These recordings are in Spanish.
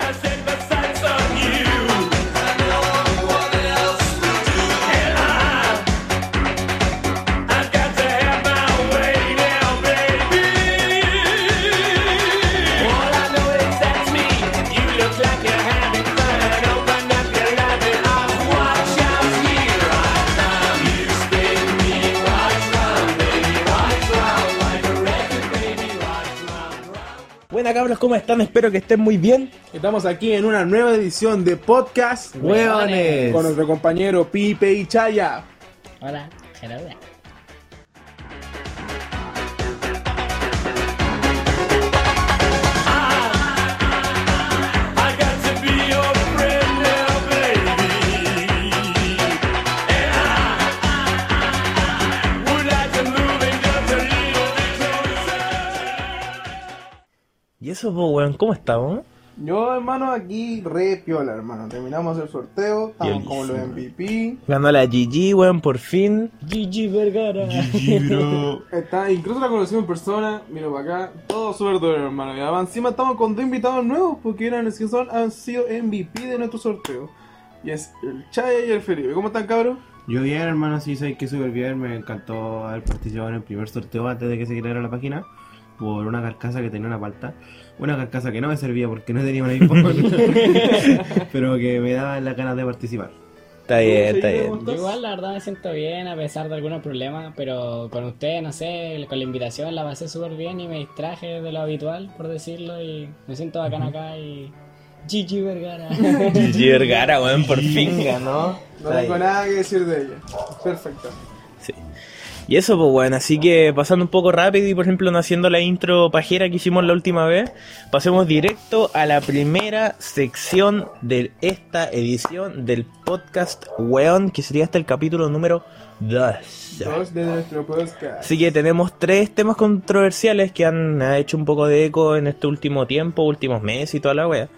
has ¿cómo están? Espero que estén muy bien. Estamos aquí en una nueva edición de Podcast Hueones. con nuestro compañero Pipe y Chaya. Hola, Gerardo. ¿Y eso, po, weón? ¿Cómo estamos? Yo, hermano, aquí re piola, hermano. Terminamos el sorteo, estamos como los MVP. Ganó la GG, weón, por fin. Gigi Vergara. Está, incluso la conocimos en persona, mira para acá, todo súper duro, hermano. Y además, encima estamos con dos invitados nuevos porque eran los que son, han sido MVP de nuestro sorteo. Y es el Chaya y el Felipe. ¿Cómo están, cabros? Yo bien, hermano, sí, sé que súper bien. Me encantó haber participado en el primer sorteo antes de que se creara la página. Por una carcasa que tenía una palta. Una carcasa que no me servía porque no tenía un iPhone. pero que me daba las ganas de participar. Está bien, está bien. igual la verdad me siento bien a pesar de algunos problemas, pero con ustedes, no sé, con la invitación la pasé súper bien y me distraje de lo habitual, por decirlo, y me siento bacán acá y... Gigi Vergara. GG Vergara, weón, por fin ganó. No tengo nada que decir de ella. Perfecto. Y eso, pues, weón, así que pasando un poco rápido y, por ejemplo, no haciendo la intro pajera que hicimos la última vez, pasemos directo a la primera sección de esta edición del podcast, weón, que sería hasta el capítulo número 2. Dos de nuestro podcast. Así que tenemos tres temas controversiales que han ha hecho un poco de eco en este último tiempo, últimos meses y toda la wea.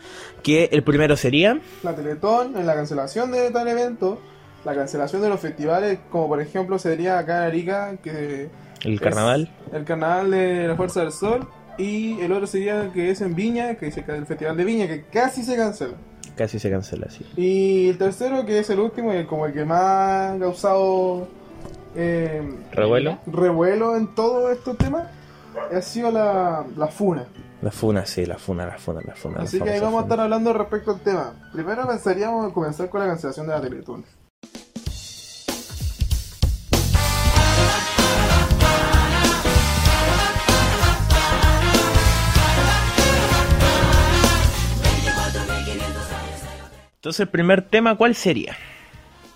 Que el primero sería. la Teletón, en la cancelación de tal evento, la cancelación de los festivales, como por ejemplo sería acá en Arica, que El carnaval. el carnaval de la Fuerza del Sol, y el otro sería que es en Viña, que es el Festival de Viña, que casi se cancela. Casi se cancela, sí. Y el tercero, que es el último, y como el que más ha causado eh, Revuelo. revuelo en todos estos temas, ha sido la, la FUNA. La funa, sí, la funa, la funa, la funa. la Así que ahí vamos a estar hablando respecto al tema. Primero pensaríamos en comenzar con la cancelación de la Teletón. Entonces, el primer tema, ¿cuál sería?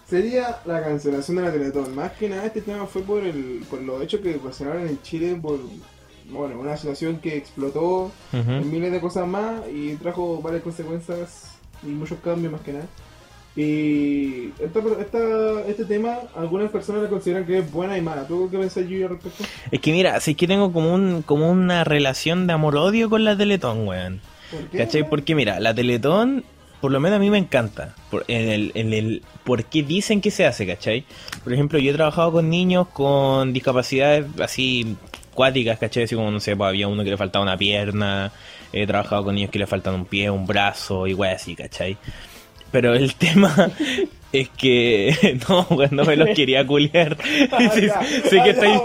Sería la cancelación de la Teletón. Más que nada este tema fue por el por los hechos que ocasionaron en Chile por bueno, una situación que explotó Ujú. en miles de cosas más y trajo varias consecuencias y muchos cambios más que nada. Y esta, esta- este tema, algunas personas lo consideran que es buena y mala. ¿Tú qué pensás, al respecto? Es que mira, si es que tengo como un como una relación de amor-odio con la Teletón, weón. ¿Por qué? ¿Cachai? Porque mira, la Teletón, por lo menos a mí me encanta. Por, en el, en el, por qué dicen que se hace, ¿cachai? Por ejemplo, yo he trabajado con niños con discapacidades así cuáticas, ¿cachai? Así como, no sé, pues había uno que le faltaba una pierna. He trabajado con niños que le faltan un pie, un brazo, wey así, ¿cachai? Pero el tema es que no, weón, no me los quería culiar. Sí, sé que estáis,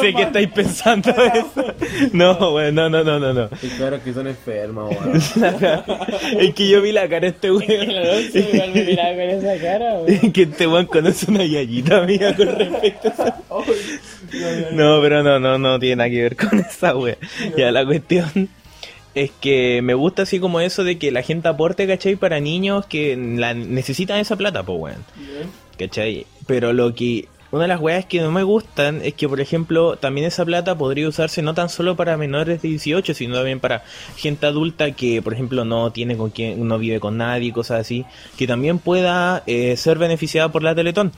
sé que estáis pensando eso. No, weón, no, no, no, no, no. Y claro que son enfermos, weón. Es que yo vi la cara de este weón. Igual me miraba con esa cara, weón. Es que este weón conoce una yayita mía con respecto a esa. No, pero no, no, no tiene nada que ver con esa wea. Ya la cuestión es que me gusta así como eso de que la gente aporte, ¿cachai? Para niños que la necesitan esa plata, pues weón. ¿Cachai? Pero lo que. Una de las weas que no me gustan es que, por ejemplo, también esa plata podría usarse no tan solo para menores de 18, sino también para gente adulta que, por ejemplo, no tiene con quien, no vive con nadie, cosas así, que también pueda eh, ser beneficiada por la Teletón.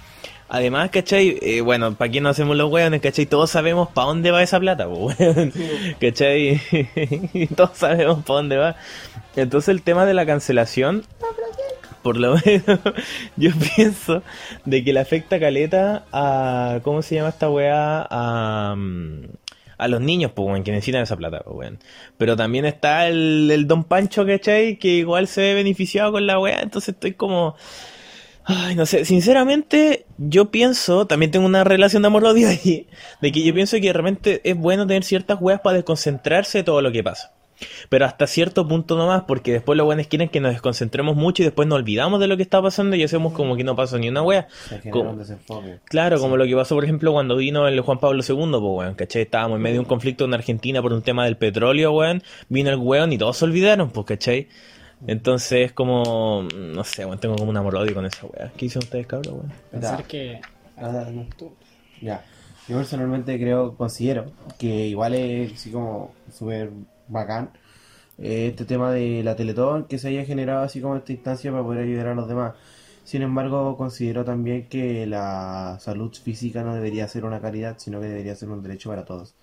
Además, ¿cachai? Eh, bueno, ¿para quién no hacemos los weones? ¿Cachai? Todos sabemos para dónde va esa plata, weón. ¿cachai? Todos sabemos para dónde va. Entonces el tema de la cancelación por lo menos yo pienso de que le afecta caleta a ¿cómo se llama esta weá? a, mm, a los niños, pues, weón, que necesitan esa plata, pues, weón. Pero también está el, el Don Pancho, ¿cachai? Que igual se ve beneficiado con la weá, entonces estoy como... Ay, no sé, sinceramente, yo pienso, también tengo una relación de amor-odio ahí, de que yo pienso que realmente es bueno tener ciertas weas para desconcentrarse de todo lo que pasa. Pero hasta cierto punto nomás, porque después los buenos quieren que nos desconcentremos mucho y después nos olvidamos de lo que está pasando y hacemos como que no pasó ni una wea. Como- un. Claro, como lo que pasó, por ejemplo, cuando vino el Juan Pablo II, pues, weón, ¿cachai? Estábamos en medio de un conflicto en Argentina por un tema del petróleo, weón. Vino el weón y todos se olvidaron, pues, ¿cachai? Entonces, es como, no sé, weón, tengo como un amor-odio con esa weá. ¿Qué hicieron ustedes, cabrón, weón? Pensar que. Ah. Ya. Yo personalmente creo, considero que igual es así como súper bacán eh, este tema de la Teletón que se haya generado así como esta instancia para poder ayudar a los demás. Sin embargo, considero también que la salud física no debería ser una caridad, sino que debería ser un derecho para todos.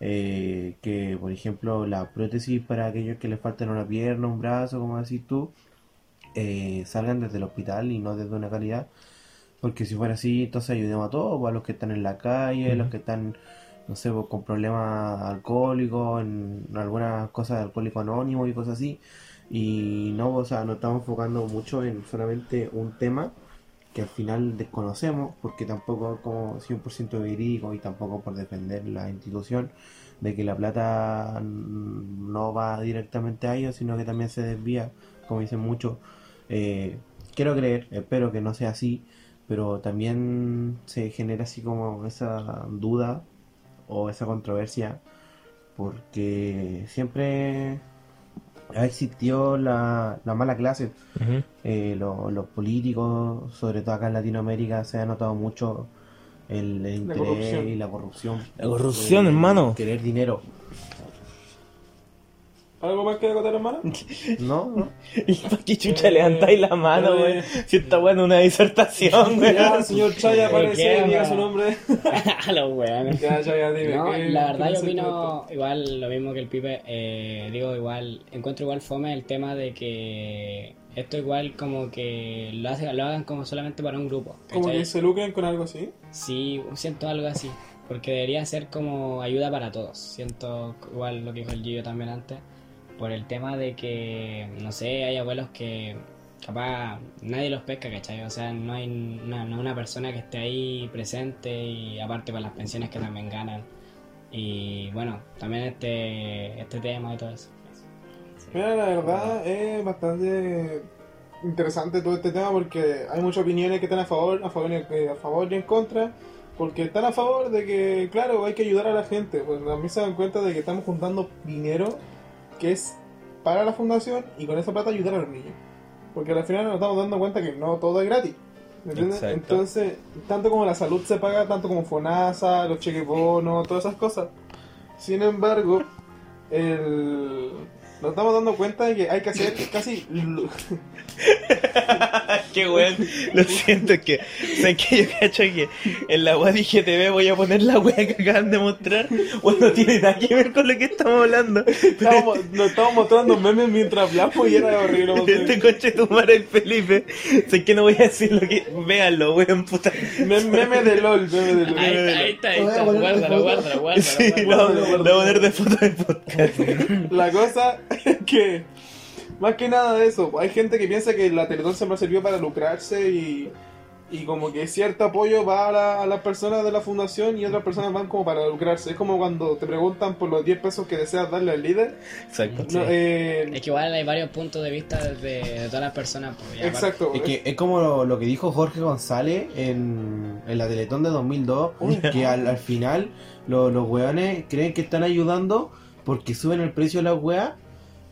Eh, que, por ejemplo, la prótesis para aquellos que les faltan una pierna, un brazo, como decís tú, eh, salgan desde el hospital y no desde una calidad. Porque si fuera así, entonces ayudemos a todos, pues, a los que están en la calle, los que están, no sé, pues, con problemas alcohólicos, en algunas cosas de alcohólico anónimo y cosas así. Y no, o sea, nos estamos enfocando mucho en solamente un tema que al final desconocemos, porque tampoco es como 100% verídico y tampoco por defender la institución de que la plata no va directamente a ellos, sino que también se desvía, como dicen muchos. Eh, quiero creer, espero que no sea así, pero también se genera así como esa duda o esa controversia, porque siempre ha existido la, la mala clase. Eh, lo- los políticos, sobre todo acá en Latinoamérica, se ha notado mucho el, el La interés corrupción. y la corrupción. La corrupción, Eh, hermano. Querer dinero. ¿Algo más que acotar, hermano? No, no. ¿Y para qué chucha levantáis la mano, Eh, weón? Si está bueno una disertación, Ya, weón. señor Chaya, ¿Qué, aparece, diga man? su nombre. a los weones. Ya, Chaya, dime. No, ¿qué- la qué verdad yo opino igual lo mismo que el Pipe. eh, digo igual, encuentro igual fome el tema de que esto igual como que lo, hace, lo hagan como solamente para un grupo. Como que se lucren con algo así. Sí, siento algo así. Porque debería ser como ayuda para todos. Siento igual lo que dijo el Gillo también antes. Por el tema de que, no sé, hay abuelos que capaz nadie los pesca, ¿cachai? O sea, no hay una, no una persona que esté ahí presente y aparte con las pensiones que también ganan. Y bueno, también este, este tema y todo eso. Mira, la verdad es bastante interesante todo este tema porque hay muchas opiniones que están a favor, a favor, eh, a favor y en contra. Porque están a favor de que, claro, hay que ayudar a la gente. Pues también se dan cuenta de que estamos juntando dinero que es para la fundación y con esa plata ayudar a los niños. Porque al final nos estamos dando cuenta que no todo es gratis. ¿me entiendes? Exacto. Entonces, tanto como la salud se paga, tanto como FONASA, los cheques bonos, todas esas cosas. Sin embargo, el... nos estamos dando cuenta de que hay que hacer casi... Qué weón. Lo siento, es que. Sé que yo cacho que en la web IGTV voy a poner la wea que acaban de mostrar. Bueno, no tiene nada que ver con lo que estamos hablando. Estábamos, nos estamos mostrando memes mientras hablamos y era horrible. Este coche tu madre el Felipe. Sé que no voy a decir lo que. Véanlo, weón, puta. Me- Meme de LOL, meme de LOL. Ahí está, ahí está, ahí está. Guárdalo, guárdalo, guárdalo. Sí, lo, voy a poner de foto del podcast. La cosa que, más que nada de eso, hay gente que piensa que la Teletón siempre sirvió para lucrarse y, y como que cierto apoyo va a, la- a las personas de la fundación y otras personas van como para lucrarse. Es como cuando te preguntan por los 10 pesos que deseas darle al líder. Exacto. No, eh, Es que igual hay varios puntos de vista de, de todas las personas. pues, exacto. Es que es como lo, lo que dijo Jorge González en, en la Teletón de 2002, que al, al final lo- los weones creen que están ayudando porque suben el precio de las weas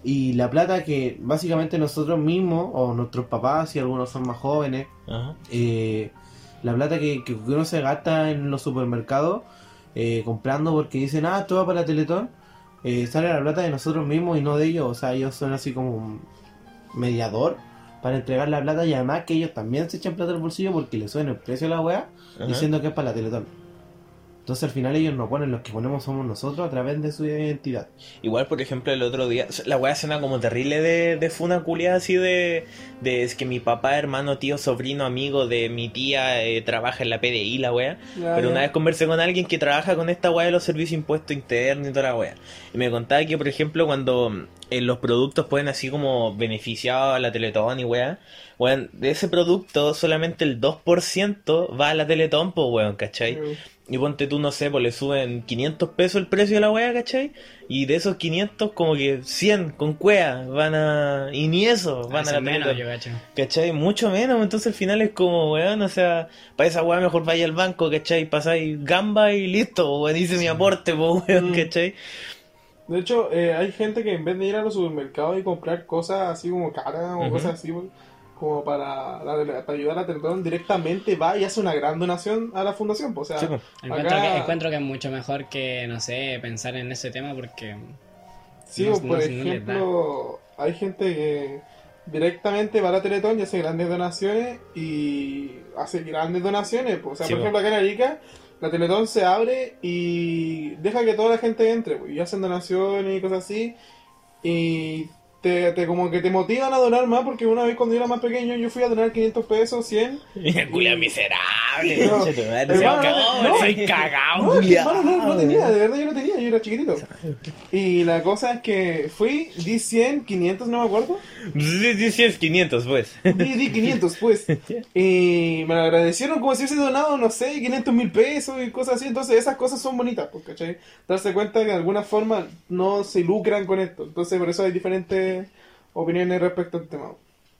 y la plata que básicamente nosotros mismos o nuestros papás, si algunos son más jóvenes, Ajá. eh, la plata que, que uno se gasta en los supermercados eh, comprando porque dicen, ah, esto va para Teletón, eh, sale la plata de nosotros mismos y no de ellos, o sea, ellos son así como un mediador para entregar la plata y además que ellos también se echan plata al bolsillo porque le suben el precio a la weá Ajá. diciendo que es para la Teletón. Entonces al final ellos no ponen, los que ponemos somos nosotros a través de su identidad. Igual, por ejemplo, el otro día, la weá suena como terrible de, de funa culiada así de, de es que mi papá, hermano, tío, sobrino, amigo de mi tía eh, trabaja en la PDI, la weá. Ya, Pero una vez conversé con alguien que trabaja con esta weá de los servicios impuestos internos y toda la weá. Y me contaba que, por ejemplo, cuando eh, los productos pueden así como beneficiar a la Teletón y weá, weón, de ese producto solamente el 2% va a la Teletón, pues weón, ¿cachai? Y ponte tú, no sé, pues le suben 500 pesos el precio de la weá, ¿cachai? Y de esos 500, como que 100 con cuea van a. Y ni eso, van a la menos, yo. ¿Cachai? Mucho menos, entonces al final es como, weón, o sea, para esa weá mejor vaya al banco, ¿cachai? Pasáis gamba y listo, weón, hice mi aporte, pues, weón, Mm. ¿cachai? De hecho, eh, hay gente que en vez de ir a los supermercados y comprar cosas así como caras o cosas así, pues, como para, para ayudar a la Teletón, directamente va y hace una gran donación a la fundación. pues, o sea, Sí, pues. Encuentro, Acá- que, encuentro que es mucho mejor que, no sé, pensar en ese tema porque... Sí, No- por no- ejemplo, hay gente que directamente va a la Teletón y hace grandes donaciones y hace grandes donaciones. pues. O sea, Sí, por po. ejemplo, acá en Arica, la Teletón se abre y deja que toda la gente entre pues, y hacen donaciones y cosas así. Y te, te- como que te motivan a donar más porque una vez cuando yo era más pequeño yo fui a donar 500 pesos, 100. Mira, culia miserable, No, no, cagado, no. soy cagado, No, hermano, no, no tenía, de verdad yo no tenía, yo era chiquitito. Y la cosa es que fui, di 100, 500, no me acuerdo. Sí, sí, es 500, pues. Di, di 500, pues. Y me lo agradecieron como si hubiese donado, no sé, 500 mil pesos y cosas así. Entonces, esas cosas son bonitas, pues, ¿cachai? Darse cuenta que de alguna forma no se lucran con esto. Entonces, por eso hay diferentes opiniones respecto al tema.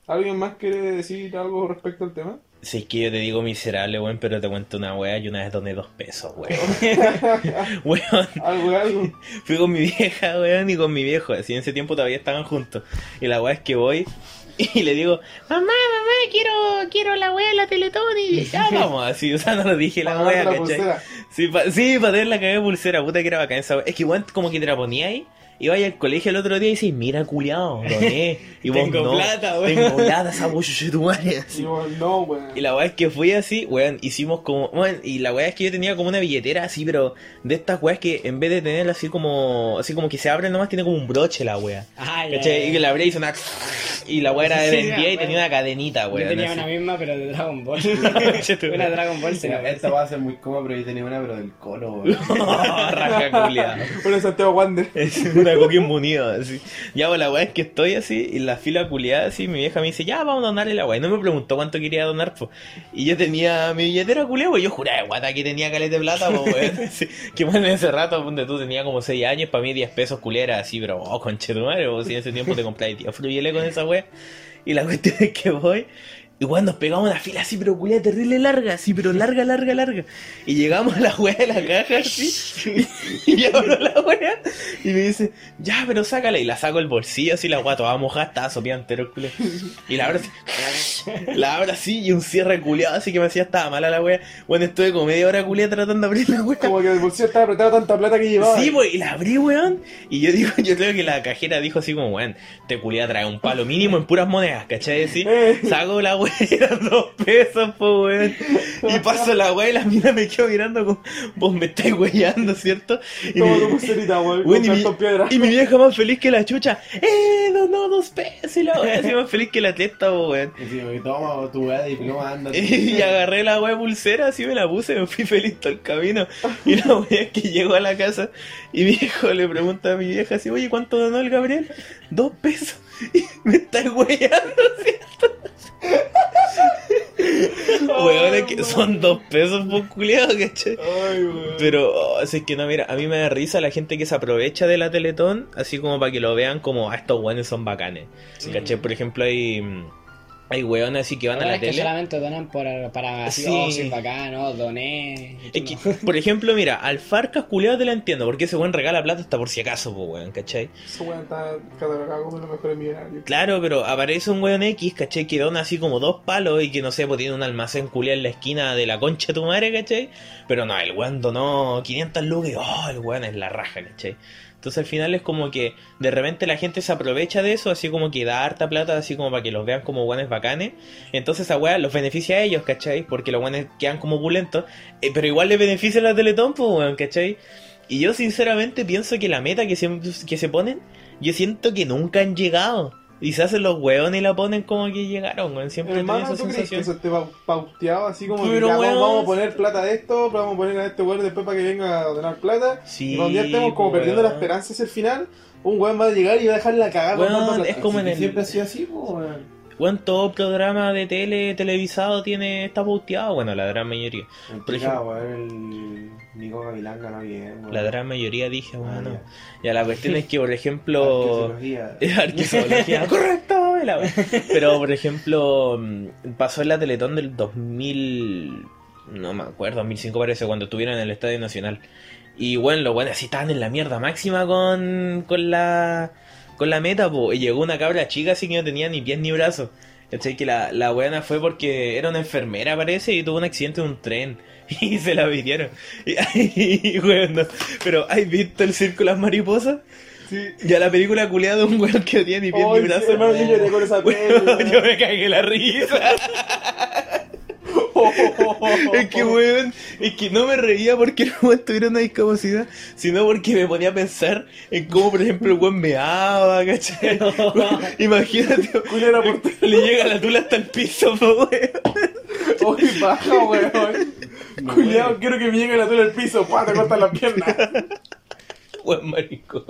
¿Alguien más quiere decir algo respecto al tema? Sí, es que yo te digo miserable, weón, pero te cuento una weá y una vez doné dos pesos, weón. weón, Algo, algo. fui con mi vieja, weón, y con mi viejo, así en ese tiempo todavía estaban juntos. Y la weá es que voy y le digo, mamá, mamá, quiero, quiero la weá de la Teletón y ya vamos, así, o sea, no lo dije la Para weá, ¿cachai? pulsera. Sí, pa- sí, para tener la cagada de pulsera, puta que era bacán esa weá. Es que igual como que te la ponía ahí. Iba ahí al colegio el otro día y dices, mira culiao, doné. Y vos Tengo no, plata, weón. Tengo plata, esa weá de tu madre. Y así. yo, no, weón. Y la weá es que fui así, weón, hicimos como, weón, y la weá es que yo tenía como una billetera así, pero de estas weas que en vez de tenerla así como, así como que se abre nomás, tiene como un broche la weá. Ah, ya. Y que la abría y sonaba, y la weá era de Sí, vendía y weón. tenía una cadenita, Yo weón. tenía así. una misma, pero de Dragon Ball. Una. Dragon Ball se esta va a ser muy cómoda, pero yo tenía una, pero del colo, weón. Raja culiada. Bueno, Santiago Wander. Una coquín munida, así. Ya, pues la weá es que estoy así, en la fila culiada, así, mi vieja me dice, ya, vamos a donarle la weá. Y no me preguntó cuánto quería donar, pues. Y yo tenía mi billetera culiada, pues yo juraba guata que tenía caleta de plata, pues, weón. Que bueno, en ese rato, donde tú tenías como 6 años, para mí 10 pesos culiera, así, pero, oh, conchetumare, pues, si en ese tiempo te compré, tío, fluyele con esa weá. Y la cuestión es que voy. Y weón, nos pegamos una fila así, pero culiada terrible larga, así, pero larga, larga, larga. Y llegamos a la weá de la caja, así. Y, abro la weá. Y me dice, ya, pero sácala. Y la saco el bolsillo, así, la weá toda mojada, estaba sopeada entero el culiao. Y la abro así. La abro así, y un cierre culiado, así que me hacía, estaba mala la weá. Bueno, estuve como media hora culiada tratando de abrir la weá. Como que el bolsillo estaba apretado tanta plata que llevaba. Sí, pues, y la abrí, weón. Y yo digo, yo creo que la cajera dijo así como, weón, te culia trae un palo mínimo en puras monedas, ¿cachai? Así, saco la weá y eran dos pesos, pues, weón. Y paso la weá y la mina me quedo mirando como, vos me estáis weyando, ¿cierto? Y Como mi- tu pulserita, weón, weón, con y, mi, cartón piedra. y mi vieja más feliz que la chucha, ¡eh! No, no, dos pesos. Y la weá así más feliz que la testa, pues, weón. Y toma tu weá de diploma, anda. Y agarré la weá de pulsera, así me la puse, me fui feliz todo el camino. Y la weá es que llego a la casa y mi hijo le pregunta a mi vieja así, oye, ¿cuánto donó el Gabriel? Dos pesos. Y me está weyando, ¿cierto? Weón, es que son dos pesos por culiado, ¿cachai? Ay, weón. Pero, oh, así es que no, mira, a mí me da risa la gente que se aprovecha de la Teletón, así como para que lo vean como, ah, estos weones son bacanes. ¿Cachai? Por ejemplo, hay, mm, hay weones así que van a la es que tele. solamente donan por, para así, Sí. oh, bacán, oh, doné. Es que, no. por ejemplo, mira, al Farcas culiado te la entiendo, porque ese weón regala plata hasta por si acaso, pues weón, ¿cachai? Ese weón está catalogado como uno de los mejores millonarios. Claro, pero aparece un weón X, ¿cachai? Que dona así como dos palos y que no sé, pues tiene un almacén culiado en la esquina de la concha de tu madre, ¿cachai? Pero no, el weón donó 500 lucas y, oh, el weón es la raja, ¿cachai? Entonces al final es como que de repente la gente se aprovecha de eso, así como que da harta plata, así como para que los vean como guanes bacanes. Entonces esa weá los beneficia a ellos, ¿cachai? Porque los guanes quedan como opulentos. eh, pero igual les beneficia a la Teletón, pues, weón, ¿cachai? Y yo sinceramente pienso que la meta que se, que se ponen, yo siento que nunca han llegado. Y se hacen los hueones y la ponen como que llegaron, weón. Siempre Hermano, esa ¿tú crees que sensación. eso esté pau- pauteado así como que ya, vamos, weón. vamos a poner plata de esto, vamos a poner a este weón después para que venga a donar plata? Sí, y cuando ya estemos como pues, perdiendo la weón. esperanza hacia el final, un weón va a llegar y va a dejar la cagada Weón, es como en el- Siempre ha sido así, weón. Weón, todo programa de tele televisado tiene está pauteado, bueno, la gran mayoría. El Por chica, ejemplo- weón, el Nico Gavilán ganó bien, weón. La gran mayoría dije, Ah, bueno. ya. Ya la cuestión es que, por ejemplo, Arqueología. Arqueología. Correcto. la. Pero, por ejemplo, mm, pasó en la Teletón del 2000. No me acuerdo, 2005 parece, cuando estuvieron en el Estadio Nacional. Y bueno, los buenos así estaban en la mierda máxima con, con la con la meta, po. Y llegó una cabra chica así que no tenía ni pies ni brazos. ¿Cachai? Que la, la buena fue porque era una enfermera, parece, y tuvo un accidente en un tren. Y se la pidieron. Y, y, weón, no. Pero, ¿has visto el circo de las mariposas? Sí. Ya la película culiada de un weón que no tiene ni pies Ay, ni sí, brazos. hermano, yo lloré con esa Weón, peli, yo me cagué la risa. Es que weón, es que no me reía porque el weón tuviera una discapacidad, sino porque me ponía a pensar en cómo, por ejemplo, el weón meaba, ¿cachai? Weón, Imagínate, ti. le llega la tula hasta el piso, po, weón. Uy, baja, weón. Cuidado, quiero que me llegue la tula al piso, pa, te cortan las piernas. Weón, marico.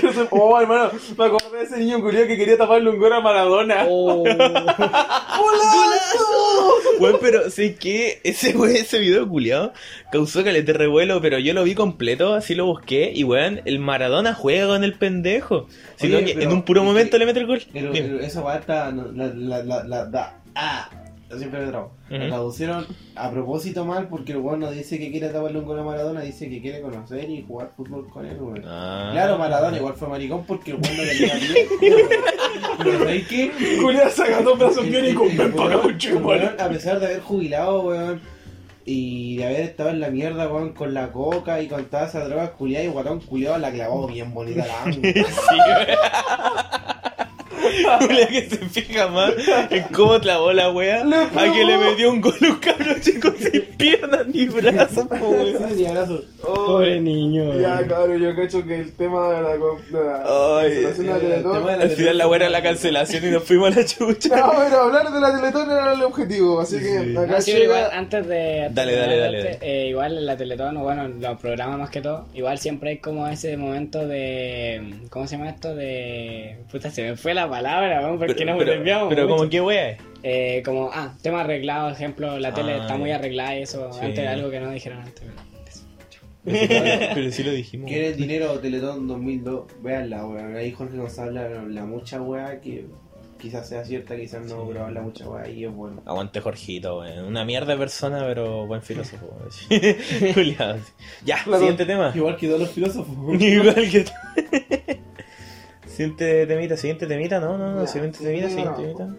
Quiero ser... Oh, hermano, me acordé de ese niño culiado que quería taparle un gol a Maradona. Oh, Weón, pero sé que ese ese video culiado causó caleta de revuelo, pero yo lo vi completo, así lo busqué, y weón, el Maradona juega con el pendejo. Sino Oye, que pero- en un puro momento le mete el gol. Pero, esa weá está. La, la, la, la, da- ah, siempre me trabo. La Ujú. traducieron a propósito mal porque el weón no dice que quiere taparle un gol a Maradona, dice que quiere conocer y jugar fútbol con él, weón. Ah. Claro, Maradona igual fue maricón porque el weón no le queda bien. Pero ¿sabes qué? Culiado saca dos brazos bien y con ven para weón- A pesar de haber jubilado, weón, y de haber estado en la mierda, weón, con la coca y con todas esas drogas culiadas, y guatón culiado la clavó bien bonita la ángulo. Sí. Julia que se fija más en cómo clavó la wea a que le metió un gol a un cabrón chico sin piernas ni brazos, po, weón. Y abrazo. pobre niño. Ya, cabrón, yo cacho que el tema de la, de la Ay, de la el Teletón- tema de la- Al final la wea era la cancelación y nos fuimos a la chucha. No, pero hablar de la Teletón era el objetivo, así que Sí. acá sí, pero igual, llega... antes de. Dale, dale, dale, de este, eh, igual en la Teletón, o bueno, en los programas más que todo, igual siempre hay como ese momento de. ¿Cómo se llama esto? De. Puta, se me fue la palabra, weón, porque nos pero, desviamos. pero mucho. como que wea es. Eh, como, ah, tema arreglado, ejemplo, la tele Ah, está muy arreglada y eso, Sí. antes algo que no dijeron antes. pero- Pero sí lo dijimos. ¿Quiere el dinero Teletón 2002? Veanla, weón. Ahí Jorge González habla la mucha weá que quizás sea cierta, quizás no, pero habla mucha weá y es bueno. Aguante Jorgito, weón. Una mierda de persona, pero buen filósofo. Julián. Ya, siguiente tema. Igual que todos los filósofos. Igual que tú. Siguiente temita, siguiente temita, no, no, no, Ya, siguiente sí, temita, siguiente temita.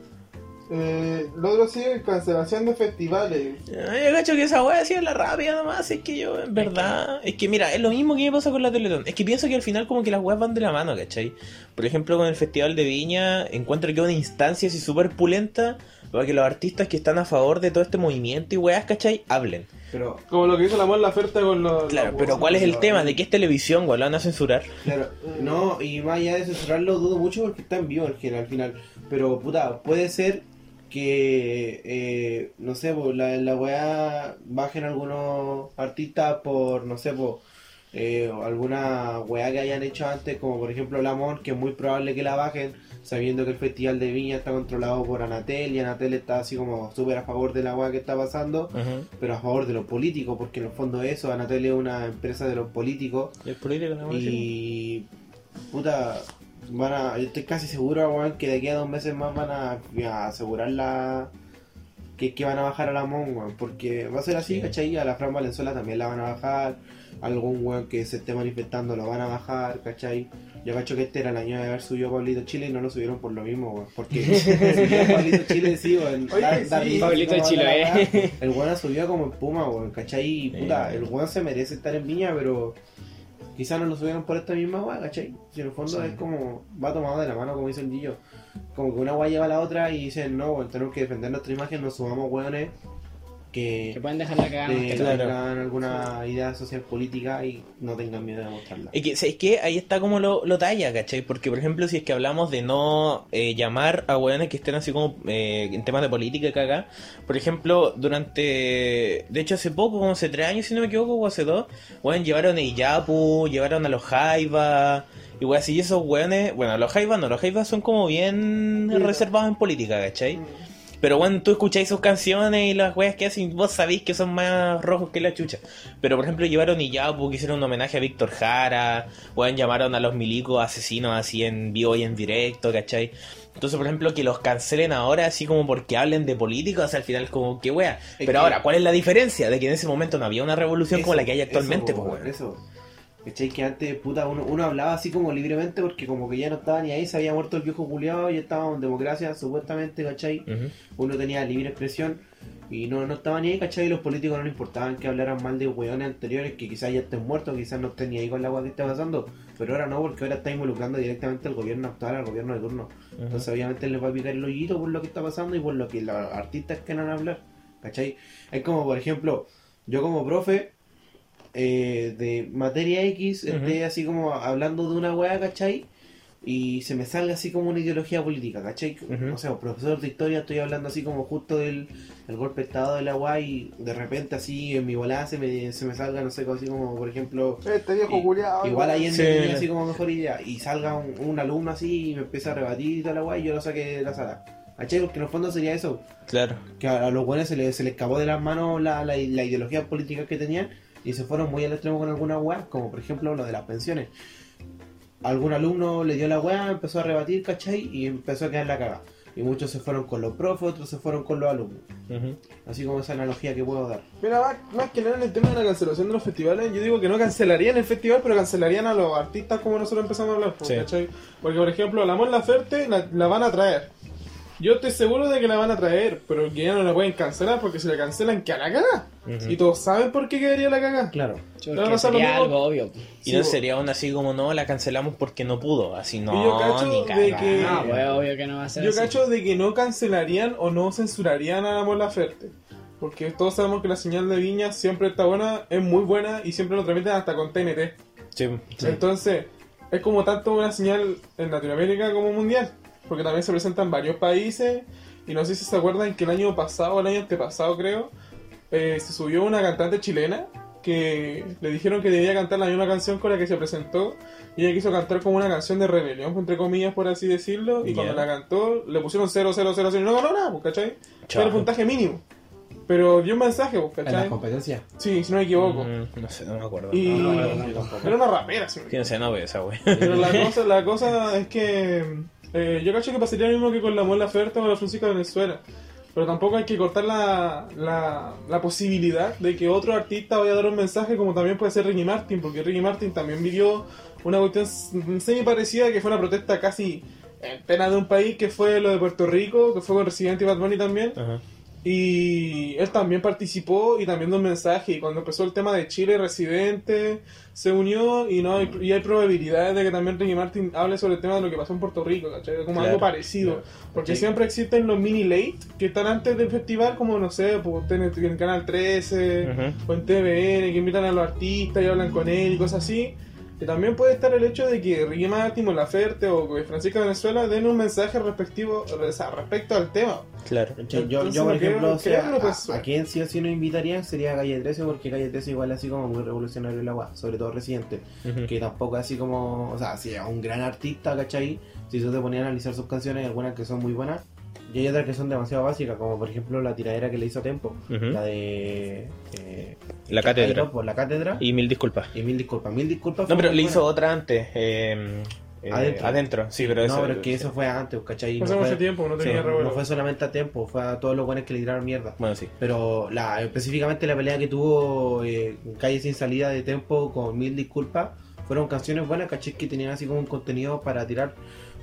Eh, lo otro sigue cancelación de festivales. Ay, yo cacho que esa wea así es la rápida nomás, es que yo, en verdad, es que mira, es lo mismo que me pasa con la Teletón, es que pienso que al final como que las weas van de la mano, ¿cachai? Por ejemplo, con el Festival de Viña, encuentro que es una instancia así súper pulenta para que los artistas que están a favor de todo este movimiento y weas, ¿cachai? Hablen. Pero, Como lo que hizo la Mon Laferte con los... Claro, los- pero ¿cuál es el tema? ¿De qué es televisión, weón? ¿Lo van a censurar? claro, no, y más allá de censurarlo, dudo mucho porque está en vivo en general, al final. Pero, puta, puede ser que, eh, no sé, po, la, la weá bajen algunos artistas por, no sé, po, eh, alguna weá que hayan hecho antes, como por ejemplo Lamont, que es muy probable que la bajen, sabiendo que el Festival de Viña está controlado por Anatel y Anatel está así como súper a favor de la weá que está pasando, pero a favor de los políticos, porque en el fondo eso, Anatel es una empresa de los políticos ¿El político no y puta, van a, yo estoy casi seguro, weón, que de aquí a dos meses más van a, a asegurar la que, que van a bajar a la MON, weón, porque va a ser así, Sí. ¿cachai? A la Fran Valenzuela también la van a bajar, algún weón que se esté manifestando lo van a bajar, ¿cachai? Yo cacho que este era el año de haber subido Pablito Chile y no lo subieron por lo mismo, weón, porque si subieron Pablito Chile sí, weón, sí, Pablito como Chile, la eh. El weón ha subido como espuma, weón, ¿cachai? Y, puta, el weón se merece estar en Viña, pero quizás no lo subieron por esta misma weá, ¿cachai? Si en el fondo es como, va tomado de la mano, como dice el Gillo. Como que una weá lleva a la otra y dicen, no, bueno, tenemos que defender nuestra imagen, nos sumamos weones que Que pueden dejar la cagada de- que Claro. tengan alguna idea social política y no tengan miedo de mostrarla. Es que, ¿sabes qué? Ahí está como lo, lo talla, ¿cachai? Porque, por ejemplo, si es que hablamos de no eh, llamar a weones que estén así como eh, en temas de política acá, por ejemplo, durante, de hecho hace poco, como hace tres años si no me equivoco, o hace dos, weón, llevaron a Iyapu, llevaron a los Jaiba, y weón, así y esos weones, bueno, los Jaiba no, los Jaiba son como bien reservados en política, ¿cachai? Pero bueno, tú escucháis sus canciones y las weas que hacen, vos sabéis que son más rojos que la chucha. Pero por ejemplo llevaron Iyapu, que hicieron un homenaje a Víctor Jara, weón, llamaron a los milicos asesinos así en vivo y en directo, ¿cachai? Entonces, por ejemplo, que los cancelen ahora así como porque hablen de políticos, o sea, al final es como que wea. Pero ahora, ¿cuál es la diferencia? De que en ese momento no había una revolución como la que hay actualmente, eso, pues weón. Eso. ¿Cachai? Que antes, puta, uno, uno hablaba así como libremente porque como que ya no estaba ni ahí, se había muerto el viejo culiado y estábamos en democracia, supuestamente, ¿cachai? Uno tenía libre expresión y no, no estaba ni ahí, ¿cachai? Y los políticos no les importaban que hablaran mal de hueones anteriores que quizás ya estén muertos, quizás no estén ni ahí con la agua que está pasando. Pero ahora no, porque ahora está involucrando directamente al gobierno actual, al gobierno de turno. Entonces obviamente les va a picar el hoyito por lo que está pasando y por lo que los artistas quieran hablar. ¿Cachai? Es como, por ejemplo, yo como profe eh, de materia X esté así como hablando de una weá, ¿cachai? Y se me salga así como una ideología política, ¿cachai? Ujú. O sea, profesor de historia, estoy hablando así como justo del, del golpe de estado de la weá y de repente así en mi volada se me, se me salga, no sé, así como por ejemplo... Este viejo Y- culiado. Igual ahí en Sí. tenía así como mejor idea. Y salga un, un alumno así y me empieza a rebatir y toda la guay y yo lo saqué de la sala. ¿Cachai? Porque en el fondo sería eso. Claro. Que a, a los buenos se les, se les escapó de las manos la, la, la ideología política que tenían y se fueron muy al extremo con algunas weas, como por ejemplo lo de las pensiones. Algún alumno le dio la wea, empezó a rebatir, ¿cachai? Y empezó a quedar la caga. Y muchos se fueron con los profes, otros se fueron con los alumnos. Así como esa analogía que puedo dar. Mira, más, más que nada en el tema de la cancelación de los festivales, yo digo que no cancelarían el festival, pero cancelarían a los artistas como nosotros empezamos a hablar, pues, Sí. ¿cachai? Porque, por ejemplo, la Mon Laferte la, la van a traer. Yo estoy seguro de que la van a traer, pero que ya no la pueden cancelar porque si la cancelan, que a la caga. Ujú. Y todos saben por qué quedaría la caga. Claro. Lo sería algo obvio. Y Sí, no sería aún así como no, la cancelamos porque no pudo. Así no, Y yo cacho ni de que- No, pues obvio que no va a ser Yo así. cacho de que no cancelarían o no censurarían a la Mon Laferte. Porque todos sabemos que la señal de Viña siempre está buena, es muy buena y siempre lo transmiten hasta con TNT. Sí. Entonces, es como tanto una señal en Latinoamérica como mundial. Porque también se presenta en varios países. Y no sé si se acuerdan que el año pasado, o el año antepasado creo, eh, se subió una cantante chilena que le dijeron que debía cantar la misma canción con la que se presentó. Y ella quiso cantar como una canción de rebelión, entre comillas, por así decirlo. Y cuando la cantó, le pusieron 0, 0, 0, 0 y no ganó nada, pues, ¿cachai? Era el puntaje mínimo. Pero dio un mensaje, pues, En las ¿cachai? competencias. Sí, si no me equivoco. Mm, no sé, no me acuerdo. Y No acuerdo tampoco. era una rapera, si no me ¿Quién se no ve esa wey? Pero la cosa, la cosa es que eh, yo cacho que pasaría lo mismo que con la Mola Oferta o la Francisca Venezuela. Pero tampoco hay que cortar la, la, la posibilidad de que otro artista vaya a dar un mensaje como también puede ser Ricky Martin, porque Ricky Martin también vivió una cuestión semi parecida que fue una protesta casi en pena de un país que fue lo de Puerto Rico, que fue con Resident y Bad Bunny también. Y él también participó y también dio un mensaje. Y cuando empezó el tema de Chile Residente, se unió y no hay, y hay probabilidades de que también Ricky Martin hable sobre el tema de lo que pasó en Puerto Rico, ¿cachai? Como Claro, algo parecido. claro. Porque siempre existen los mini late que están antes del festival, como no sé, pues, en, el, en Canal 13 Ujú. o en TVN, que invitan a los artistas y hablan con él y cosas así. Y también puede estar el hecho de que Ricky Martin o La Ferte o que Francisca Venezuela den un mensaje respectivo, o sea, respecto al tema. Claro. Yo, yo, por ejemplo, o sea, que puede a, a quien sí o sí no invitarían sería a Calle 13 porque Calle 13 igual así como muy revolucionario el agua, sobre todo Residente, Ujú. que tampoco así como, o sea, si es un gran artista, ¿cachai? Si tú te ponías a analizar sus canciones, hay algunas que son muy buenas y hay otras que son demasiado básicas, como por ejemplo la tiradera que le hizo a Tempo, la de... eh, La cátedra. Por la cátedra. Y, Y mil disculpas. mil disculpas, mil disculpas. No, pero le buena. hizo otra antes. eh, eh, Adentro. adentro. sí, pero eso. No, pero es que eso fue antes, ¿cachai? Hace no, mucho fue, tiempo, no sí, tenía revuelo. no fue solamente a Tempo, fue a todos los buenos que le tiraron mierda. Bueno, sí. Pero la, específicamente la pelea que tuvo eh, Calle Sin Salida de Tempo con Mil Disculpas fueron canciones buenas, caché que tenían así como un contenido para tirar.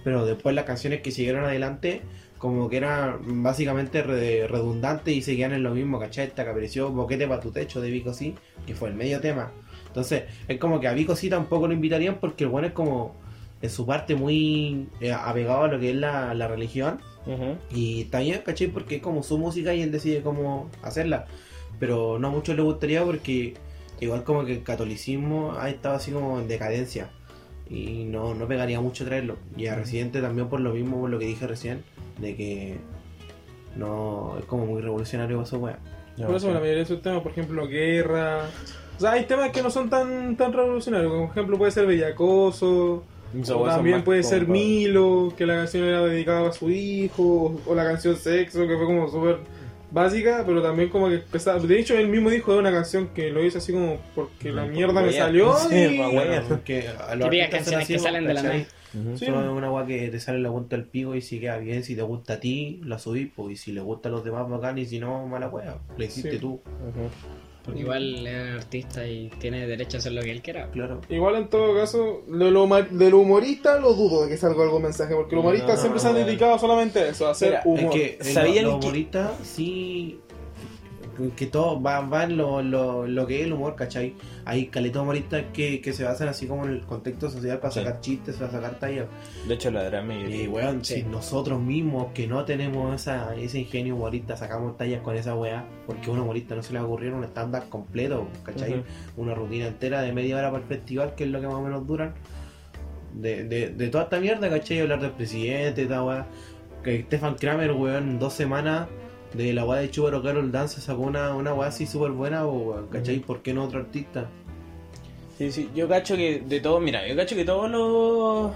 Pero después las canciones que siguieron adelante, como que eran básicamente re- redundantes y seguían en lo mismo, ¿cachai? Esta que apareció Boquete para tu techo de Vico sí, que fue el medio tema. Entonces, es como que a Vico sí tampoco lo invitarían porque el bueno es como en su parte muy eh, apegado a lo que es la, la religión. Y está bien, ¿cachai? Porque es como su música y él decide cómo hacerla. Pero no a muchos les gustaría porque igual como que el catolicismo ha estado así como en decadencia. Y no, no pegaría mucho traerlo. Y a Residente también por lo mismo, por lo que dije recién, de que no es como muy revolucionario esa wea. Ya, Por eso la mayoría de esos temas, por ejemplo, guerra. O sea, hay temas que no son tan, tan revolucionarios. Como por ejemplo puede ser Bellacoso. O también puede ser Milo, que la canción era dedicada a su hijo. O la canción Sexo, que fue como súper básica, pero también como que empezaba- De hecho, él mismo dijo de una canción que lo hizo así como porque la mierda me salió. Sí, y... wea. porque a los son canciones así, que salen de la nada. Sí. Es una weá que te sale la punta del pico y si queda bien, si te gusta a ti, la subís, pues, y si le gusta a los demás, bacán, y si no, mala weá, la hiciste Sí. tú. Ujú. Igual es artista y tiene derecho a hacer lo que él quiera. Claro. Igual en todo caso, de lo, lo humorista lo dudo de que salga algún mensaje, porque los humoristas No, siempre se han dedicado solamente a eso, a hacer Mira, humor. Es que ¿Sabían lo- los que- humoristas sí que todo va, va en lo, lo, lo que es el humor, ¿cachai? Hay caletos humoristas que, que se basan así como en el contexto social para Sí. sacar chistes, para sacar tallas. De hecho, la drama y Y weón, Sí. si nosotros mismos que no tenemos esa, ese ingenio humorista sacamos tallas con esa weá, porque a un humorista no se le va a ocurrir un estándar completo, ¿cachai? Una rutina entera de media hora para el festival, que es lo que más o menos duran. De, de, de toda esta mierda, ¿cachai? Hablar del presidente, esta weá. Que Stefan Kramer, weón, en dos semanas de la weá de Chubero Carol Dance sacó una, una weá así súper buena, weón, ¿cachai? ¿Por qué no otro artista? Sí, sí, yo cacho que de todo, mira, yo cacho que todos los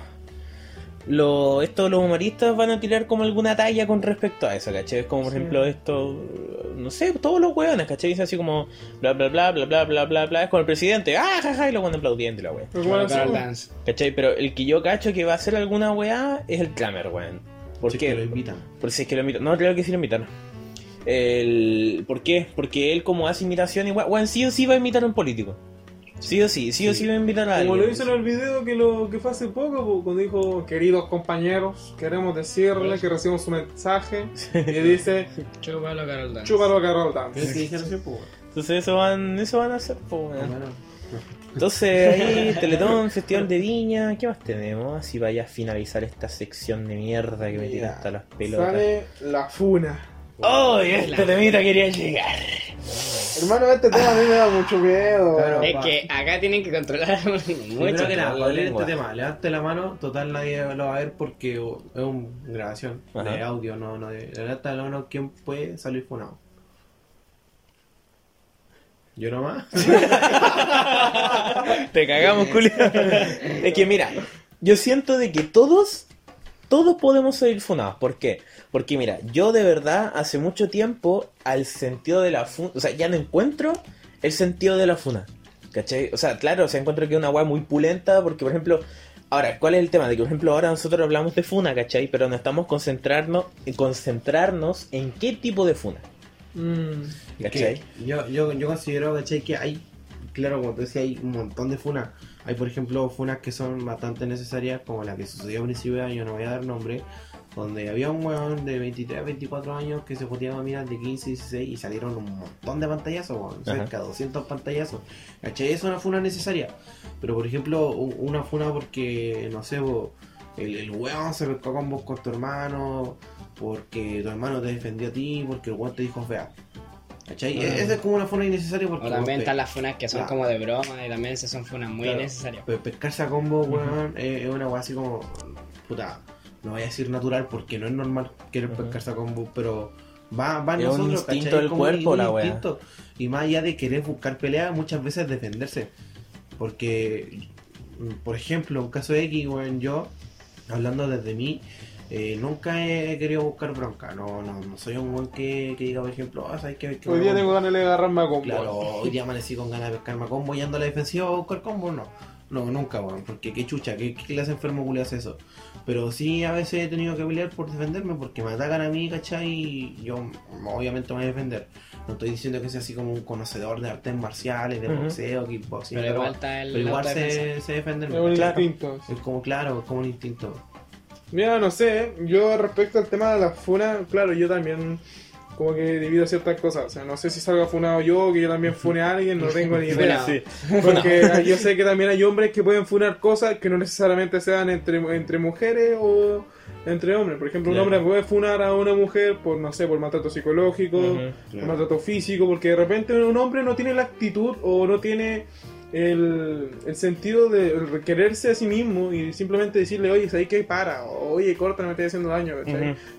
los estos los humoristas van a tirar como alguna talla con respecto a eso, ¿cachai? Es como por Sí. ejemplo esto, no sé, todos los hueones, ¿cachai? Dicen así como bla bla bla bla bla bla bla bla, es con el presidente, ah jaja, y los buenos aplaudiendo y la wea. Bueno. ¿Cachai? Pero el que yo cacho que va a hacer alguna weá es el Clamer, weón. ¿Por Si es qué? que lo invitan. Por si es que lo invitan. No, creo que sí lo invitan. El... ¿Por qué? Porque él como hace imitación igual, weón, sí o sí va a imitar a un político. Sí o sí, sí, o sí va a invitar a Como alguien. lo hizo en el video que lo que fue hace poco, po, cuando dijo, queridos compañeros, queremos decirle que recibimos su mensaje y dice, Chúpalo, Carol Dance. chúpalo Carol ¿Qué Dance. Entonces eso van, eso van a hacer. Bueno, Entonces ahí, Teletón, Festival de Viña, ¿qué más tenemos? Así vaya a finalizar esta sección de mierda que me tira hasta las pelotas. Sale la funa. ¡Oh! Este temita quería llegar. Hermano, este tema a mí me da mucho miedo. Claro. Es que acá tienen que controlar mucho. Primero que nada, la para este tema, levante la mano, total nadie lo va a ver porque es una grabación Ajá. de audio, no, no de. Levante la mano, ¿quién puede salir funado? ¿Yo nomás? Te cagamos, Julio. es que mira, yo siento de que todos, todos podemos salir funados. ¿Por qué? Porque mira, yo de verdad hace mucho tiempo al sentido de la funa, o sea, ya no encuentro el sentido de la funa. ¿Cachai? O sea, claro, se encuentra que es una weá muy pulenta porque, por ejemplo, ahora, ¿cuál es el tema? De que, por ejemplo, ahora nosotros hablamos de funa, ¿cachai? Pero no estamos concentrarnos, concentrarnos en qué tipo de funa. Mm, ¿Cachai? Yo, yo, yo considero, ¿cachai? Que hay, claro, como te decía, hay un montón de funas. Hay, por ejemplo, funas que son bastante necesarias, como la que sucedió a principio de año, no voy a dar nombre, donde había un weón de 23, 24 años que se joteaba a miras de 15, 16 y salieron un montón de pantallazos, weón, cerca de 200 pantallazos. ¿Cachai? Es una funa necesaria. Pero, por ejemplo, una funa porque, no sé, el, el weón se pescó con vos con tu hermano, porque tu hermano te defendió a ti, porque el weón te dijo fea. ¿Cachai? Ah. Esa es como una funa innecesaria porque O también están las funas que son como de broma y también esas son funas muy Claro. necesarias. pe- pescarse a combo, weón, es, es una weá así como, puta, no voy a decir natural porque no es normal querer Ujú. pescarse a combo, pero va, va en Es un nosotros, instinto ¿cachai? del Como cuerpo, un la weá. instinto. Y más allá de querer buscar pelea, muchas veces defenderse. Porque, por ejemplo, un caso de X, weón, yo, hablando desde mí, eh, nunca he querido buscar bronca. No, no, no soy un weón que, que diga, por ejemplo, ah, ¿sabes qué? Que Hoy día tengo ganas de agarrarme a combo. Claro, hoy día amanecí con ganas de pescarme a combo y ando a la defensiva o buscar combo, no. No, nunca, weón, porque qué chucha, qué, qué clase de enfermo culiao hace eso. Pero sí, a veces he tenido que pelear por defenderme porque me atacan a mí, ¿cachai? Y yo obviamente me voy a defender. No estoy diciendo que sea así como un conocedor de artes marciales, de Ujú. boxeo, kickboxing, Pero el. pero igual autodefensa. sé, sé defenderme. Es un Claro. instinto. Es como, claro, es como un instinto. Mira, no sé, yo respecto al tema de las funas, claro, yo también como que debido a ciertas cosas. O sea, no sé si salga funado yo, que yo también fune a alguien, no tengo ni idea. Funado. Porque yo sé que también hay hombres que pueden funar cosas que no necesariamente sean entre, entre mujeres o entre hombres. Por ejemplo, un hombre puede funar a una mujer por, no sé, por maltrato psicológico, por maltrato físico, porque de repente un hombre no tiene la actitud o no tiene el, el sentido de quererse a sí mismo y simplemente decirle, oye, ¿sabes qué? Para, o, oye, corta, me estoy haciendo daño.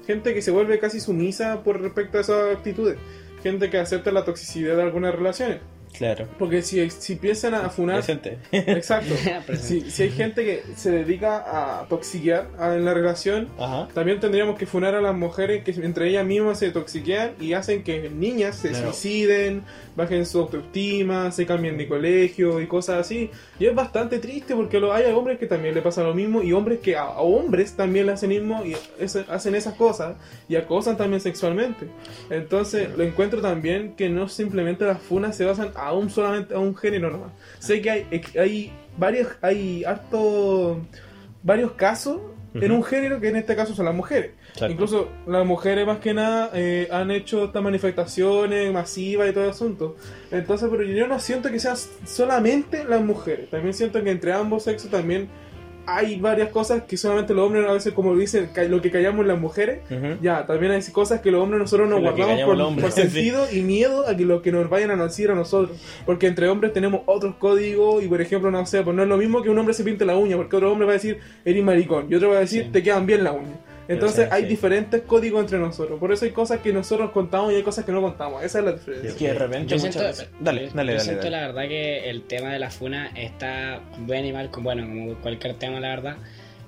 Gente que se vuelve casi sumisa por respecto a esas actitudes. Gente que acepta la toxicidad de algunas relaciones. Claro. Porque si, si empiezan a funar... Presente. Exacto. Presente. si, si hay gente que se dedica a toxiquear en la relación, Ajá. también tendríamos que funar a las mujeres que entre ellas mismas se toxiquean y hacen que niñas se Claro. suiciden, bajen su autoestima, se cambien de colegio y cosas así. Y es bastante triste porque lo- hay hombres que también le pasa lo mismo y hombres que a, a hombres también le hacen mismo y ese- hacen esas cosas y acosan también sexualmente. Entonces lo encuentro también que no simplemente las funas se basan a un solamente a un género nomás. Sé que hay, hay varios, hay harto varios casos en un género que en este caso son las mujeres. Incluso las mujeres más que nada eh, han hecho estas manifestaciones masivas y todo el asunto. Entonces, pero yo no siento que sean solamente las mujeres. También siento que entre ambos sexos también hay varias cosas que solamente los hombres a veces, como dicen, lo que callamos las mujeres. Ya, también hay cosas que los hombres nosotros nos Lo guardamos por, sí. sentido y miedo a que lo que nos vayan a decir a nosotros. Porque entre hombres tenemos otros códigos y, por ejemplo, no sé, pues no es lo mismo que un hombre se pinte la uña, porque otro hombre va a decir, eres maricón, y otro va a decir, Sí. te quedan bien la uña. Entonces Sí, hay sí. diferentes códigos entre nosotros. Por eso hay cosas que nosotros contamos y hay cosas que no contamos. Esa es la diferencia. Es que de repente Yo muchas siento, veces- Dale, yo- dale, yo dale. siento dale. la verdad que el tema de la funa está bien y mal, bueno, como cualquier tema, la verdad.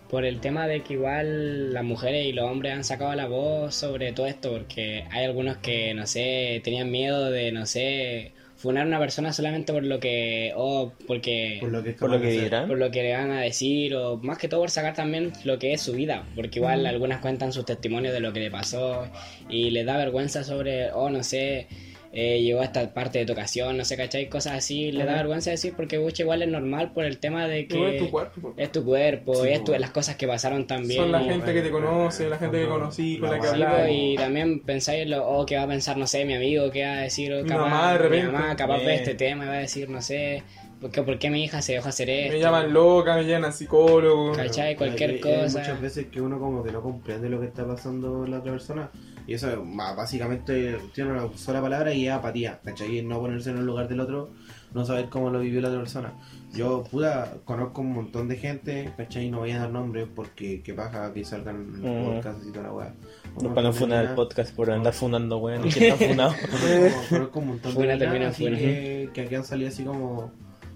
Por el tema de que igual las mujeres y los hombres han sacado la voz sobre todo esto, porque hay algunos que, no sé, tenían miedo de, no sé, funar a una persona solamente por lo que, o porque Por lo que, Por lo dirán. por lo que le van a decir o más que todo por sacar también lo que es su vida porque igual algunas cuentan sus testimonios de lo que le pasó y les da vergüenza sobre oh no sé eh, llegó a esta parte de tocación no sé ¿cachai? cosas así le da vergüenza decir porque pucha, igual es normal por el tema de que Igual es tu cuerpo. po. es tu cuerpo Sí, es tu- las cosas que pasaron también Son la y- gente que te conoce, la gente que conocí, con la la que pues, y también pensáis en lo, oh, que va a pensar, no sé, mi amigo, que va a decir, oh, Mi mamá, de mi repente. mamá capaz Bien. este tema y va a decir, no sé, ¿por qué, por qué mi hija se dejó hacer esto? Me llaman loca, me llaman psicólogo. ¿Cachai? Cualquier Hay- hay cosa. muchas veces que uno como que no comprende lo que está pasando la otra persona. Y eso básicamente tiene una sola palabra y es apatía, ¿cachai? Y no ponerse en el lugar del otro, no saber cómo lo vivió la otra persona. Yo, puta, conozco un montón de gente, ¿cachai? No voy a dar nombres porque qué paja que salgan el Mm. podcast y toda la weá. No para no funar el podcast por andar funando, weón. que están funados. Conozco, conozco un montón de así funa. que, que aquí han salido así como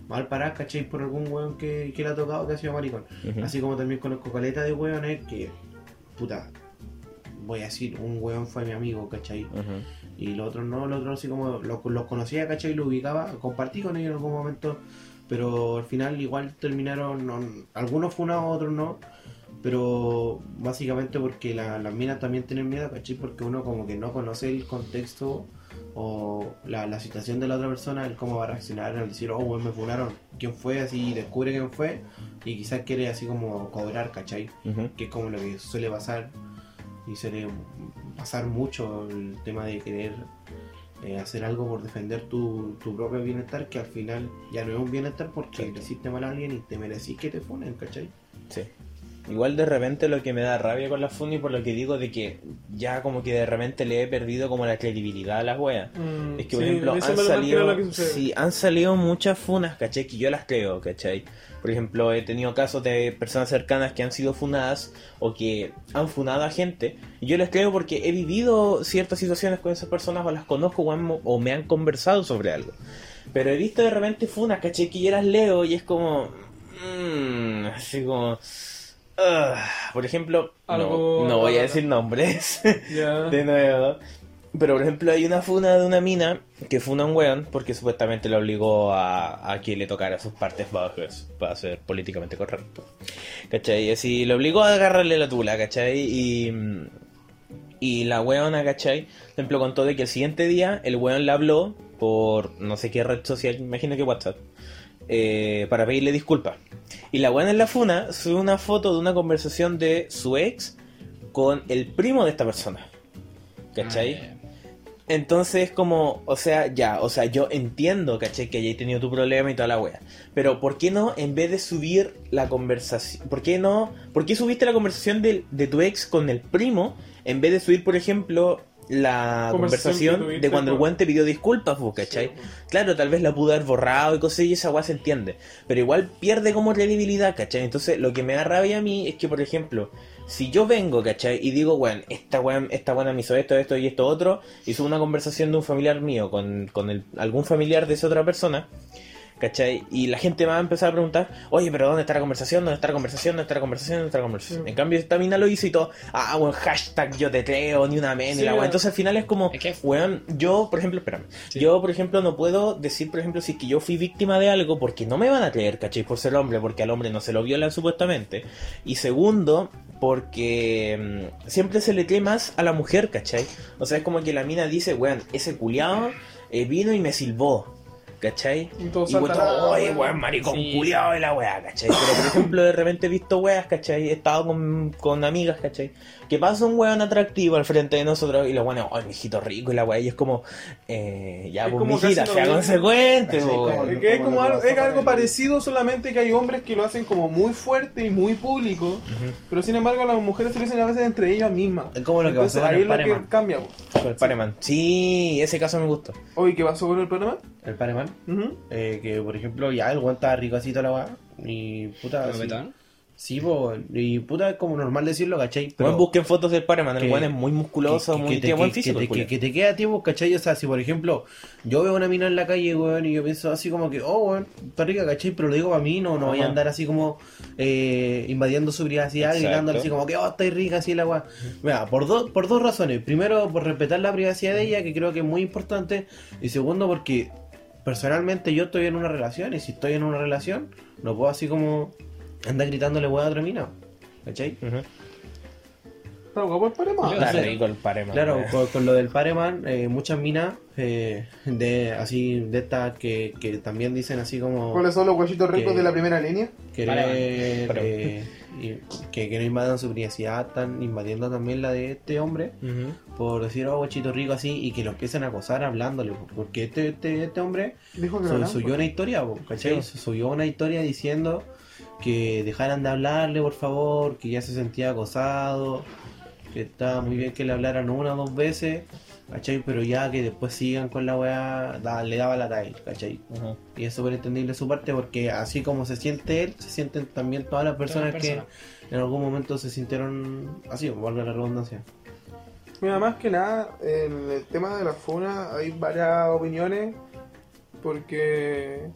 mal paradas, ¿cachai? Por algún weón que, que le ha tocado que ha sido maricón. Así como también conozco caleta de weones que, puta, voy a decir, un weón fue mi amigo, ¿cachai? Y los otros no, los otros así como los, los conocía, ¿cachai? Lo ubicaba, compartí con ellos en algún momento, pero al final igual terminaron, no- algunos funados, otros no. Pero básicamente porque la- las minas también tienen miedo, ¿cachai? Porque uno como que no conoce el contexto o la, la situación de la otra persona, el cómo va a reaccionar al decir, oh, weón, me funaron, quién fue, así descubre quién fue y quizás quiere así como cobrar, ¿cachai? Que es como lo que suele pasar y suele pasar mucho el tema de querer eh, hacer algo por defender tu, tu propio bienestar que al final ya no es un bienestar porque le hiciste mal a alguien y te merecís que te funen, ¿cachai? Sí. Igual de repente lo que me da rabia con las funas y por lo que digo de que ya como que de repente le he perdido como la credibilidad a las weas. Mm, Es que, por sí, ejemplo, han salido, sí, han salido muchas funas, ¿cachai? Que yo las creo, ¿cachai? Por ejemplo, he tenido casos de personas cercanas que han sido funadas o que han funado a gente. Y yo les creo porque he vivido ciertas situaciones con esas personas o las conozco o, han- o me han conversado sobre algo. Pero he visto de repente funas, ¿cachai? Que yo las leo y es como... mm, así como... por ejemplo, no, Algo- no voy a decir nombres. De nuevo. Pero por ejemplo hay una funa de una mina que funa a un weón porque supuestamente le obligó a, a que le tocara sus partes bajas para ser políticamente correcto. ¿Cachai? Y así le obligó a agarrarle la tula, ¿cachai? Y, y la weona, ¿cachai? Por ejemplo contó de que el siguiente día el weón le habló por no sé qué red social, imagino que WhatsApp, eh, para pedirle disculpas. Y la weona en la funa sube una foto de una conversación de su ex con el primo de esta persona. ¿Cachai? Ah, Entonces, como, o sea, ya, o sea, yo entiendo, caché, que hayáis tenido tu problema y toda la wea. Pero, ¿por qué no, en vez de subir la conversación, ¿por qué no, por qué subiste la conversación de, de tu ex con el primo, en vez de subir, por ejemplo, la Conversación de cuando el weón te pidió disculpas, vos, ¿cachai? Claro, tal vez la pudo haber borrado y cosas y esa weá se entiende. Pero igual pierde como credibilidad, ¿cachai? Entonces, lo que me da rabia a mí es que, por ejemplo, si yo vengo, ¿cachai? Y digo, weón, esta weón, esta buena me hizo esto, esto y esto otro, y subo una conversación de un familiar mío con, con el- algún familiar de esa otra persona, ¿cachai? Y la gente va a empezar a preguntar, oye, pero ¿dónde está la conversación? ¿Dónde está la conversación? ¿Dónde está la conversación? ¿Dónde está la conversación? Sí. En cambio, esta mina lo hizo y todo, ah, weón, hashtag yo te creo, ni una men, Sí, la. Entonces al final es como, weón, yo, por ejemplo, espérame, Sí. yo, por ejemplo, no puedo decir, por ejemplo, si que yo fui víctima de algo porque no me van a creer, ¿cachai? Por ser hombre, porque al hombre no se lo violan supuestamente. Y segundo, porque mm, siempre se le cree más a la mujer, ¿cachai? O sea, es como que la mina dice, weón, ese culiado eh, vino y me silbó. ¿Cachai? Y todos Y ah, oye, weón. maricón Sí. culiado de la weá, ¿cachai? Pero por ejemplo, de repente he visto weas, ¿cachai? He estado con, con amigas, ¿cachai? Que pasa un weón atractivo al frente de nosotros y los weones, ay, mijito rico y la weá, y es como, eh, ya, Es pues, como mijita, sea consecuente, como- weón. Es que es como algo, es pasa algo parecido, solamente que hay hombres que lo hacen como muy fuerte y muy público, pero sin embargo las mujeres se lo dicen a veces entre ellas mismas. Es como lo que Entonces pasó con ahí el es lo que Pareman. cambia. Con el Pareman. Sí, ese caso me gustó. Oye, ¿qué pasó con el problema? El Pareman, Eh, que por ejemplo, ya el weón estaba rico así toda la weá. Y puta. sí. ¿Guapetón? Sí, po, y puta es como normal decirlo, ¿cachai? Weón, busquen fotos del Pareman, el que- weón es muy musculoso, que- muy que, te, buen que- físico. que el te- que te queda a ti, pues, ¿cachai? O sea, si por ejemplo yo veo una mina en la calle, weón, y yo pienso así como que, oh, weón, está rica, ¿cachai? Pero lo digo para mí, no, no voy a andar así como eh, invadiendo su privacidad, gritándole así como que, oh, está rica, así la weón. Mira, por, dos por dos razones. Primero, por respetar la privacidad de ella, que creo que es muy importante. Y segundo, porque personalmente yo estoy en una relación, y si estoy en una relación, no puedo así como andar gritándole weón a otra mina, ¿cachai? Está guapo el Está sé. rico el Pareman. Claro, con, con lo del Pareman, eh, muchas minas eh, de así de estas que, que también dicen así como ¿Cuáles son los huesitos ricos Que- de la primera línea? querer Pareman. eh, y- que, que no invadan su privacidad, están invadiendo también la de este hombre. Por decir oh guachito rico así y que lo empiecen a acosar hablándole, porque este, este, este hombre Dijo que subió una historia, ¿cachai? Sí. Subió una historia diciendo que dejaran de hablarle, por favor, que ya se sentía acosado, que estaba muy bien que le hablaran una o dos veces, ¿cachai? Pero ya que después sigan con la weá, da- le daba la talla, ¿cachai? Y es súper entendible su parte porque así como se siente él, se sienten también todas las personas Todas las que personas. en algún momento se sintieron así, valga la redundancia. Mira, más que nada, en el tema de la funa hay varias opiniones, porque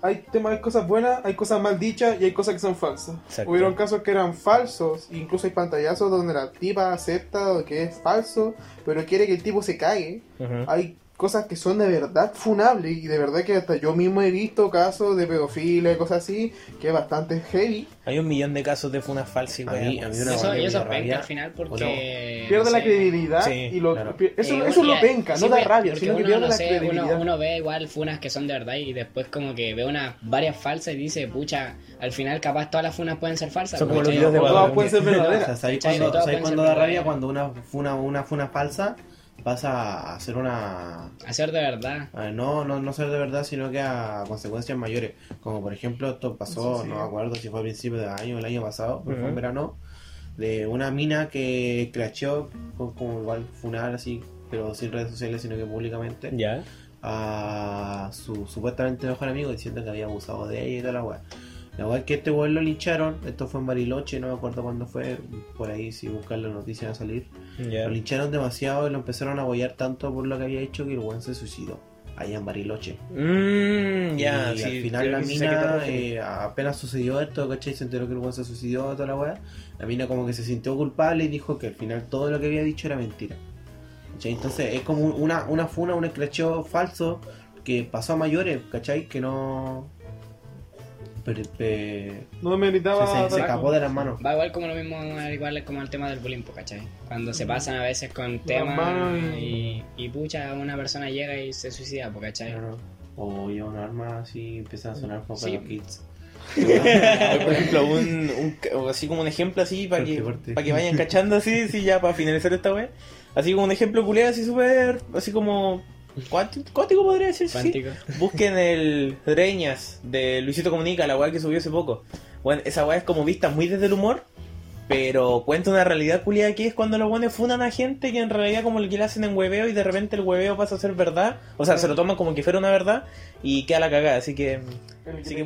hay temas, hay cosas buenas, hay cosas mal dichas y hay cosas que son falsas. Exacto. Hubieron casos que eran falsos, incluso hay pantallazos donde la tipa acepta que es falso, pero quiere que el tipo se cague. Hay cosas que son de verdad funables y de verdad que hasta yo mismo he visto casos de pedofilia y cosas así, que es bastante heavy. Hay un millón de casos de funas falsas y A weá, mí- a mí una Eso, y eso da penca rabia, al final o no, porque. Pierde no la sé, credibilidad Sí, y lo, claro. eso, Eh, eso lo penca, sí, no da porque- rabia, porque sino que pierde no la sé, credibilidad. Uno, uno ve igual funas que son de verdad y después como que ve unas varias falsas y dice, pucha, al final capaz todas las funas pueden ser falsas. Son como los videos de todas pueden ser verdaderas. ¿sabéis ¿Cachai? cuando, Todas ¿sabéis pueden cuando ser da rabia? Cuando una funa, una funa falsa pasa a ser una... Hacer de verdad. a no, no, no ser de verdad, sino que a consecuencias mayores. Como por ejemplo, esto pasó, Sí, sí. no me acuerdo si fue a principios de año o el año pasado, pero fue en verano, de una mina que con- como igual funar así, pero sin redes sociales, sino que públicamente, Ya. a su supuestamente mejor amigo diciendo que había abusado de ella y toda la weá. La weá es que este weón lo lincharon, esto fue en Bariloche, no me acuerdo cuándo fue, por ahí si buscan la noticia va a salir. Lo lincharon demasiado y lo empezaron a apoyar tanto por lo que había hecho que el weón se suicidó allá en Bariloche. Mm, ya, y sí, al final la mina, eh, apenas sucedió esto, ¿cachai? Se enteró que el weón se suicidó, toda la weá. La mina como que se sintió culpable y dijo que al final todo lo que había dicho era mentira. ¿Cachai? Entonces es como un- una, una funa, un escracheo falso que pasó a mayores, ¿cachai? Que no... Pero, pe- No meritaba. se, se- se escapó de las manos. Va igual como lo mismo, igual como el tema del bullying, ¿cachai? Cuando se pasan a veces con temas y, y pucha, una persona llega y se suicida, ¿cachai? Claro. O lleva un arma así y empieza a sonar como Sí. para los kids. por ejemplo, un, así como un ejemplo así para que, para que vayan cachando así, sí, ya para finalizar esta web. Así como un ejemplo culiado, así súper, así como cuántico, cuántico podría decirse. sí. Busquen el Reñas de Luisito Comunica, la weá que subió hace poco. Bueno, esa weá es como vista muy desde el humor, pero cuenta una realidad culiada que es cuando los buenos funan a gente que en realidad como el que le hacen en hueveo y de repente el hueveo pasa a ser verdad. O sea, se lo toman como que fuera una verdad y queda la cagada. Así que, El así que.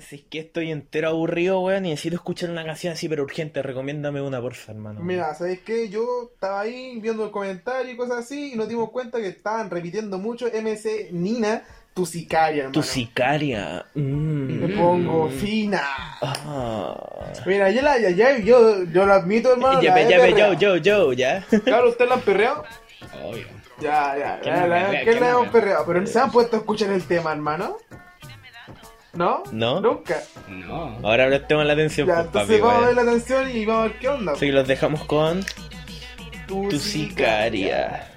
Si es que estoy entero aburrido, weón, y necesito escuchar una canción así, pero urgente, recomiéndame una, porfa, hermano. Mira, ¿sabéis qué? Yo estaba ahí viendo el comentario y cosas así y nos dimos cuenta que estaban repitiendo mucho MC Nina, tu sicaria, hermano. Tu sicaria. Mm. Me pongo fina. Ah. Mira, yo la, ya, ya, yo, yo lo admito, hermano. Ya, la ve, ya, ve, yo, yo, yo, ya. Claro, ¿usted la han perreado? Obvio. Ya, ya, ¿Quién ya, la- perrea? ¿quién ¿Quién la me hemos perrea? perreado? Pero ¿se han puesto a escuchar el tema, hermano? ¿No? ¿No? Nunca. No. Ahora prestemos la atención, Ya, pues, entonces papi, vamos a ver la atención y vamos a ver qué onda. Así que los dejamos con Tu tu sicaria. Oye,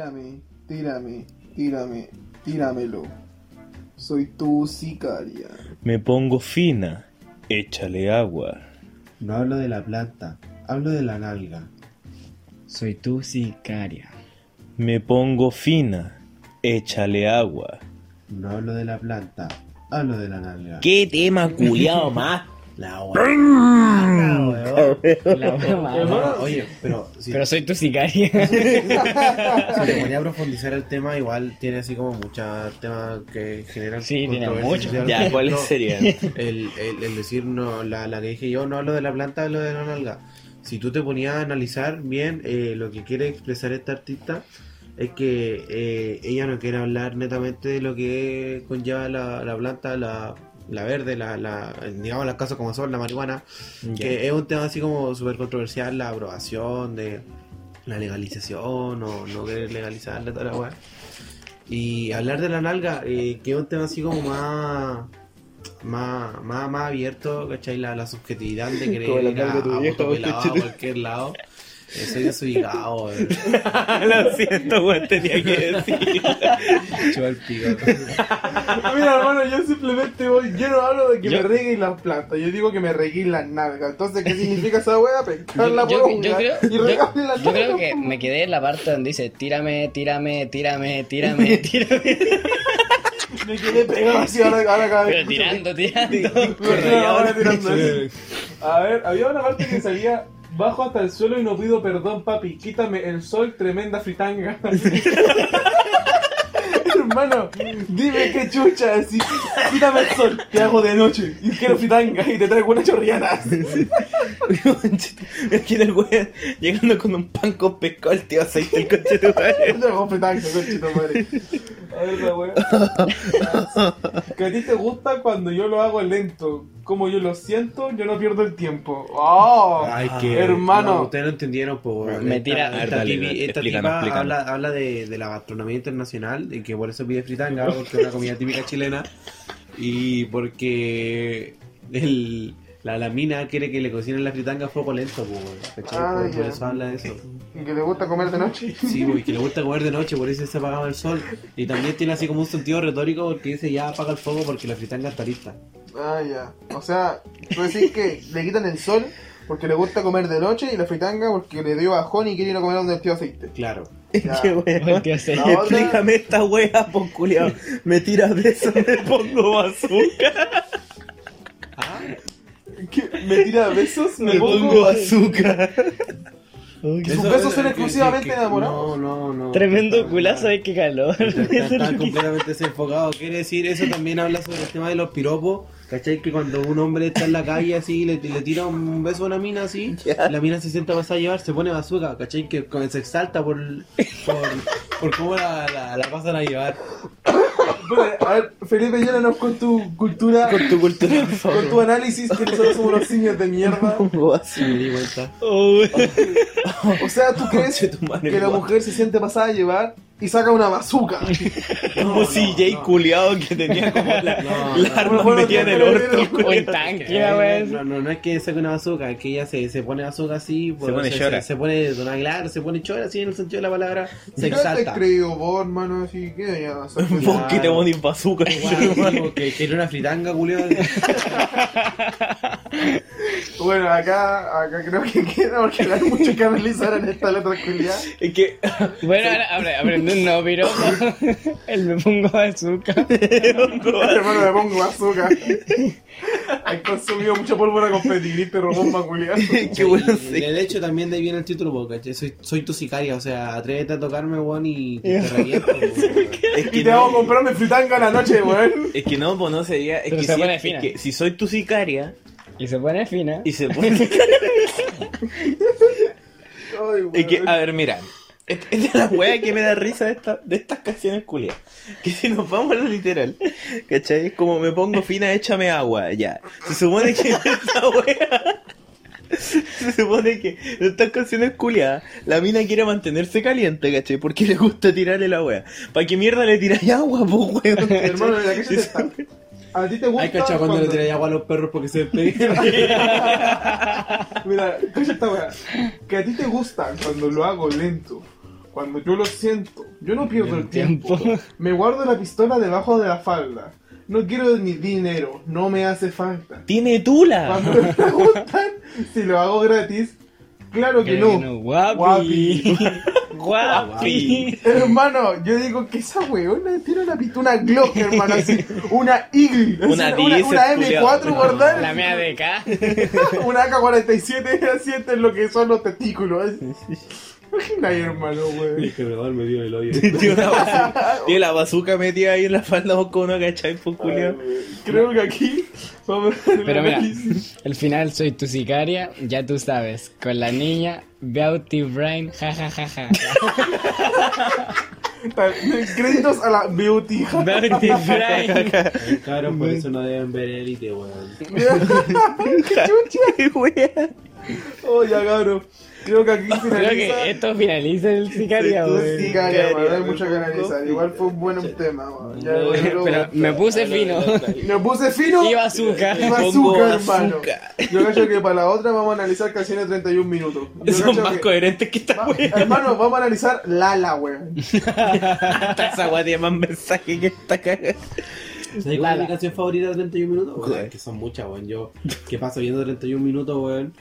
Tírame, tírame, tírame, tíramelo. Soy tu sicaria. Me pongo fina, échale agua. No hablo de la planta, hablo de la nalga. Soy tu sicaria. Me pongo fina, échale agua. No hablo de la planta, hablo de la nalga. ¿Qué tema culiado más? La. Hermano, Oye, pero si, Pero soy tu sicaria. si te ponía a profundizar el tema, igual tiene así como muchos temas que generan Sí, tiene controversia mucho. social. Ya, ¿cuáles ejemplo, serían? El, el, el decir, no, la, la que dije yo, no hablo de la planta, hablo de la nalga. Si tú te ponías a analizar bien eh, lo que quiere expresar esta artista, es que eh, ella no quiere hablar netamente de lo que conlleva la, la planta, la, la verde, la, la, digamos las cosas como son, la marihuana, que es un tema así como súper controversial, la aprobación de la legalización o no querer legalizarla, toda la weá. Y hablar de la nalga, eh, que es un tema así como más más, más, más abierto, ¿cachai? La, la subjetividad de querer ir a, a a cualquier lado. Soy desubicado, weón. Lo siento, weón, tenía que decir. Chupa el pico. Mira, hermano, yo simplemente voy. Yo no hablo de que Yo- me reguen las plantas, yo digo que me reguen las nalgas. Entonces, ¿qué significa esa wea? Pescarla Yo, por yo- yo creo, y yo- regarle las yo creo que me quedé en la parte donde dice tírame, tírame, tírame, tírame, tírame. Me quedé pegado así ahora, ahora cada vez. Pero tirando, tirando. Ahora tirando. A ver, había una parte que salía bajo hasta el suelo y no pido perdón, papi. Quítame el sol, tremenda fritanga. Hermano, dime qué chucha, así. Quítame el sol, te hago de noche. Y quiero fritanga y te traigo una chorriana. Es que el weón llegando con un pan con pescado, el tío aceite el coche de Te hago fritanga, conchito madre. A ver, la wea. Que a ti te gusta cuando yo lo hago lento. Como yo lo siento, yo no pierdo el tiempo. ¡Oh! Ay, que. hermano. no, ustedes no entendieron, pues. Me tira- Esta, esta tipi- esta tipa habla, habla de, de la gastronomía internacional y que por eso pide fritanga, porque es una comida típica chilena. Y porque el, la, la mina quiere que le cocinen la fritanga a fuego lento, pues. Ah, por, eso habla de eso. Y que te gusta comer de noche. Sí, pues, y que le gusta comer de noche, por eso se apagaba el sol. Y también tiene así como un sentido retórico porque dice ya apaga el fuego porque la fritanga está lista. Ah, ya. O sea, tú decís que le quitan el sol porque le gusta comer de noche y la fritanga porque le dio bajón y quiere ir a comer donde el tío aceite. Claro. Qué weón. Volteó a hacer. La otra- Explícame esta wea, po culiao. Me tiras de eso, me pongo. ¿Qué? ¿Me tira besos? ¿Me, Me pongo? pongo azúcar. Que sus besos son exclusivamente enamorados. No, no, no. Tremendo culazo, ay, qué calor. Está completamente desenfocado. Quiere decir, eso también habla sobre el tema de los piropos. ¿Cachai? Que cuando un hombre está en la calle así, le, le tira un beso a una mina así, Ya. la mina se sienta pasada a llevar, se pone bazooka. ¿Cachai? Que se exalta por, por, por cómo la, la, la pasan a llevar. Espera, A ver, Felipe, llénanos con tu cultura, Con tu cultura, por favor. con tu análisis, que nosotros somos los simios de mierda. Pongo azúcar. Sí, me di cuenta. O sea, ¿tú crees que la mujer se siente pasada a llevar y saca una bazooka? Como si Jay culiao que tenía como la, No, la no. arma Bueno, metida en el orto. O en tanque. No, no, no es que saque una bazooka, es que ella se, se pone bazooka así, pues, pone chora. Se, se pone, no, claro, se pone chora así en el sentido de la palabra, se ¿Qué te exalta. creo vos, hermano? Así que ya, Vos que te pones bazooka. Igual, digo, que quiere una fritanga, Julio. Bueno, acá, acá creo que queda porque hay mucho que analizar en esta letra culiada. Es que Bueno, ahora apre- aprende un nuevo piropo. El me pongo azúcar. Hermano, me pongo azúcar. Hay consumido mucha pólvora con pedigrí, pero bomba culiada. qué bueno. De hecho, también de ahí viene el título, ¿cachai? Soy, soy tu sicaria, o sea, atrévete a tocarme, weón, y te reviento. Es Y que te hago no, comprarme fritanga en la noche, weón. es que no, pues no sería. Es Pero que, se si, pone es fina. que si soy tu sicaria Y se pone fina. y se pone. Ay, que, a ver, mira. Es es de la wea que me da risa de, esta, de estas canciones culias. Que si nos vamos a lo literal, ¿cachai? Es como me pongo fina, échame agua, ya. Se supone que esta wea. Se supone que en estas canciones culiadas, la mina quiere mantenerse caliente, ¿cachai? Porque le gusta tirarle la wea. ¿Para qué mierda le tiráis agua, po, weón? Hermano, mira, ¿qué se? ¿A ti te gusta? Ay, cachado cuando le tiráis agua a los perros porque se despedían. Mira, cacha esta weá. Que a ti te gusta cuando lo hago lento. Cuando yo lo siento. Yo no pierdo el tiempo. Me guardo la pistola debajo de la falda. No quiero ni dinero. No me hace falta. Tiene tula. Cuando me preguntan si lo hago gratis, claro que no. no. Guapi. Guapi. Guapi. Hermano, yo digo que esa weona tiene una pistola Glock, hermano, así. Una Eagle. así, Una una, 10, una culiao. M4 guardada. La mea de acá. Una AK-47 así es lo que son los testículos. Imagina ahí, hermano, wey. que me me dio el odio. Tiene, una la bazooka metida ahí en la falda con uno, ¿cachai? Culiao. Creo que aquí vamos a hacer Pero el mira, el final soy tu sicaria, ya tú sabes. Con la niña, Beauty Brain, ja ja ja ja. Créditos a la Beauty. Beauty Brain. Cabrón, por eso no deben ver élite, weón. Qué wea. Oh, ya, cabrón. Creo que aquí Creo finaliza. que esto finaliza el sicaria, weón. sí, Caria, Caria, weón, no hay mucho que analizar. Igual fue un buen tema, weón. Ya, No, weón, Pero me puse fino. Me puse fino. Y bazooka. Y bazooka, hermano. Yo creo que para la otra vamos a analizar canciones de 31 minutos. Yo Son más que- coherentes que esta Va- wea. Hermano, vamos a analizar Lala, weón. Esa wea tiene más mensaje que esta caga. ¿Sabes cuál es Lala. mi canción favorita de 31 minutos? ¿Cuál? que son muchas, weón. Yo, que paso viendo 31 minutos, weón.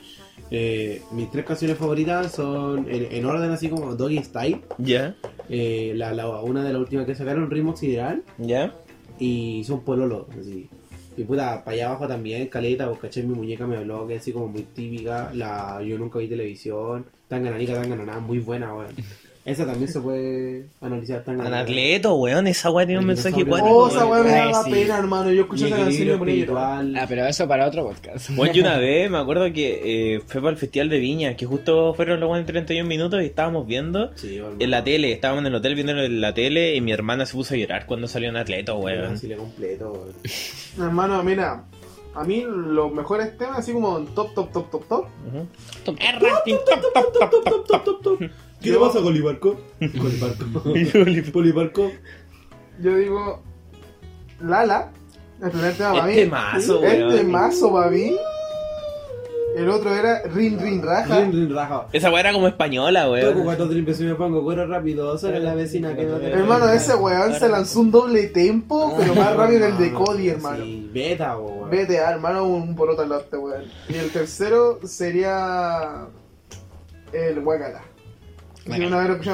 Eh, mis tres canciones favoritas son en, en orden así como Doggy Style. Ya, Eh, la, la- una de las últimas que sacaron, Ritmo Sideral. ya. Y son Pololo, así. Y puta, para allá abajo también, Caleta, pues caché mi muñeca me habló, que es así como muy típica. La Yo nunca vi televisión. Tan gananica, tan ganana, muy buena, weón. Esa también se puede analizar tan Anacleto, weón, esa wea tiene un mensaje. Oh, esa weón me daba sí. pena, hermano. Yo escuché esa canción y me ponía llorar. Ah, pero eso para otro podcast. Bueno, yo una vez me acuerdo que eh, fue para el Festival de Viña, que justo fueron los buenos 31 minutos y estábamos viendo Sí, en la tele, estábamos en el hotel viendo en la tele y mi hermana se puso a llorar cuando salió un atleta, weón. Así le completo, weón. Hermano, mira. A mí los mejores temas, así como top, top, top, top, top. El ranking top, top, top, top, top, top. ¿Qué le pasa, Colibarco? Colibarco. Colibarco. Yo digo. Lala. El primer tema para mí. Este mazo, Este weón. mazo para mí. El otro era Rin Rin Raja. Rin, rin, raja. Esa weá era como española, Toco weón. cuatro trimpes y me pongo cuero rápido. Soy la vecina que no te Hermano, ese weón se lanzó un doble tempo, pero más rápido que el de Cody, hermano. Sí, beta, weón. Vete, hermano, un poroto al weón. Y el tercero sería. El Huacala. Una vez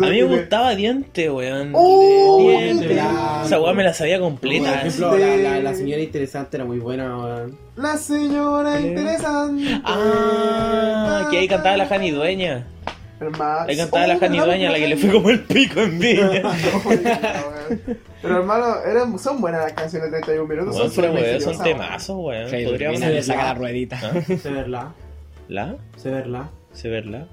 A mí me gustaba Diente, weón. ¡Oh, Diente. Diente! Esa weá me la sabía Por completa. ejemplo, la, la, la señora interesante era muy buena, weón. La señora interesante. Ah, que ahí cantaba la Jani Dueña. Hermano. Ahí cantaba la Jani Dueña, la que le fue como el pico en Viña. Pero hermano, eran, son buenas las canciones de 31 minutos. Weón, son pero súper weón, son temazos, weón. Podríamos sacar la ruedita. ¿Ah? Severla. ¿La? Severla. ¿Severla?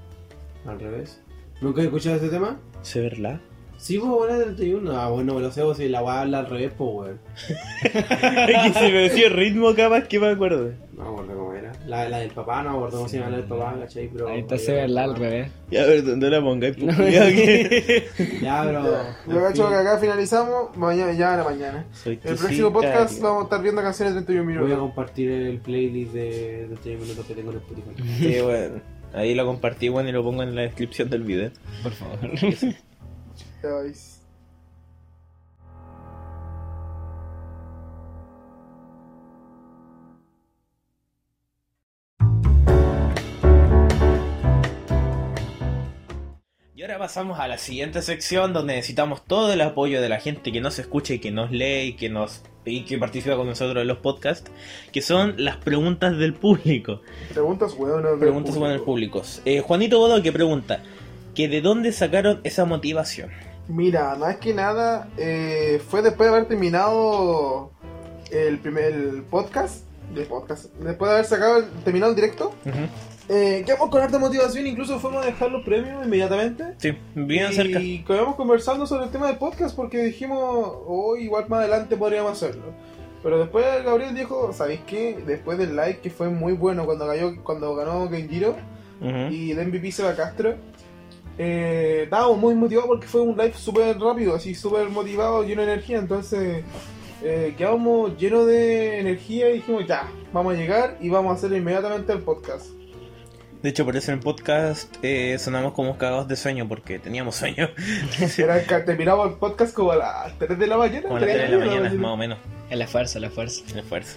Al revés. ¿Nunca he escuchado ese tema? ¿Severla? Sí, pues, buena de 31. Ah, bueno, me lo sé, pues, si la weá habla al revés, pues, weón. Es que si me decía el ritmo capaz que me acuerdo. No me acuerdo cómo era. La, la del papá, no me acuerdo cómo se llama la del papá, ¿cachai? Pero, Ahí está se verla al revés. Ya, a ver, ¿dónde la pongáis? pues, que- Ya, pero. Yo cacho que acá finalizamos, mañana, ya a la mañana. Soy El próximo podcast vamos a estar viendo canciones de 31 Voy a minutos. compartir el playlist de, de 31 minutos que tengo en Spotify. Sí, bueno. Ahí lo compartí, bueno, y lo pongo en la descripción del video. Por favor. Y ahora pasamos a la siguiente sección donde necesitamos todo el apoyo de la gente que nos escucha y que nos lee y que nos y que participa con nosotros en los podcasts, que son las preguntas del público. Preguntas hueonas. del Preguntas con el público. público. Eh, Juanito Bodo que pregunta que de dónde sacaron esa motivación. Mira, más que nada, eh, fue después de haber terminado el primer el podcast. De podcast. Después de haber sacado el- terminado el directo. Eh, quedamos con harta motivación, incluso fuimos a dejar los premios inmediatamente. Sí, bien y cerca. quedamos conversando sobre el tema del podcast porque dijimos, oh, igual más adelante podríamos hacerlo. Pero después Gabriel dijo, ¿sabéis qué? Después del like que fue muy bueno cuando cayó, cuando ganó Genjiro Ujú. y de MVP Seba Castro, eh, estábamos muy motivados porque fue un live súper rápido, así súper motivado, lleno de energía. Entonces eh, quedamos llenos de energía y dijimos, ya, vamos a llegar y vamos a hacer inmediatamente el podcast. De hecho, por eso en el podcast eh, sonamos como cagados de sueño porque teníamos sueño. Era que terminamos el podcast como a las 3 de la mañana. Como a las 3 de la mañana, más o menos. El esfuerzo, el esfuerzo. El esfuerzo.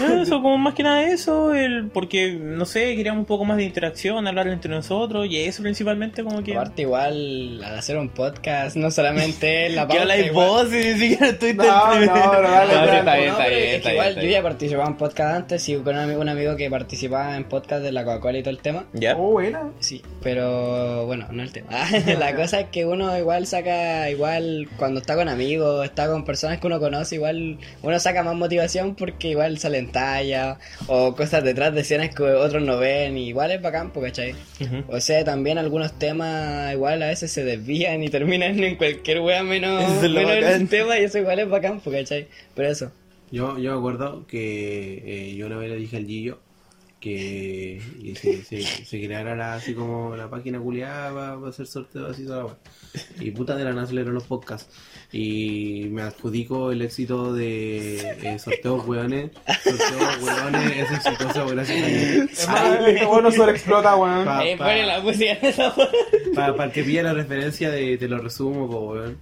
Eso, como más que nada eso, el, porque, no sé, queríamos un poco más de interacción, hablar entre nosotros, y eso principalmente como que... Aparte igual, al hacer un podcast, no solamente la ¿Qué pauta, habláis igual- vos? Si ni siquiera estoy No, no, no, dale, No, está que igual yo ya participaba en podcast antes y con un amigo, un amigo que participaba en podcast de la Coca-Cola y todo el tema. ¿Ya? Oh, buena. Sí, pero bueno, no el tema. la cosa es que uno igual saca, igual cuando está con amigos, está con personas que uno conoce, igual uno saca más motivación porque igual salen tallas o cosas detrás de escenas que otros no ven y igual es bacán, ¿cachai? Ujú. O sea, también algunos temas igual a veces se desvían y terminan en cualquier wea menos, es menos el tema y eso igual es bacán, ¿cachai? Pero eso. Yo, yo me acuerdo que eh, yo una vez le dije al Gillo que y se, se, se creara la- así como la página culiada para, hacer sorteos así toda la. Y puta de la nada salieron los podcasts. Y me adjudico el éxito de eh, sorteos weones. Sorteos weones es exitoso gracias a mí. Es más, bueno sobreexplota, weón. Pa- pa-. Para el que pilla la referencia de te lo resumo, po, weón.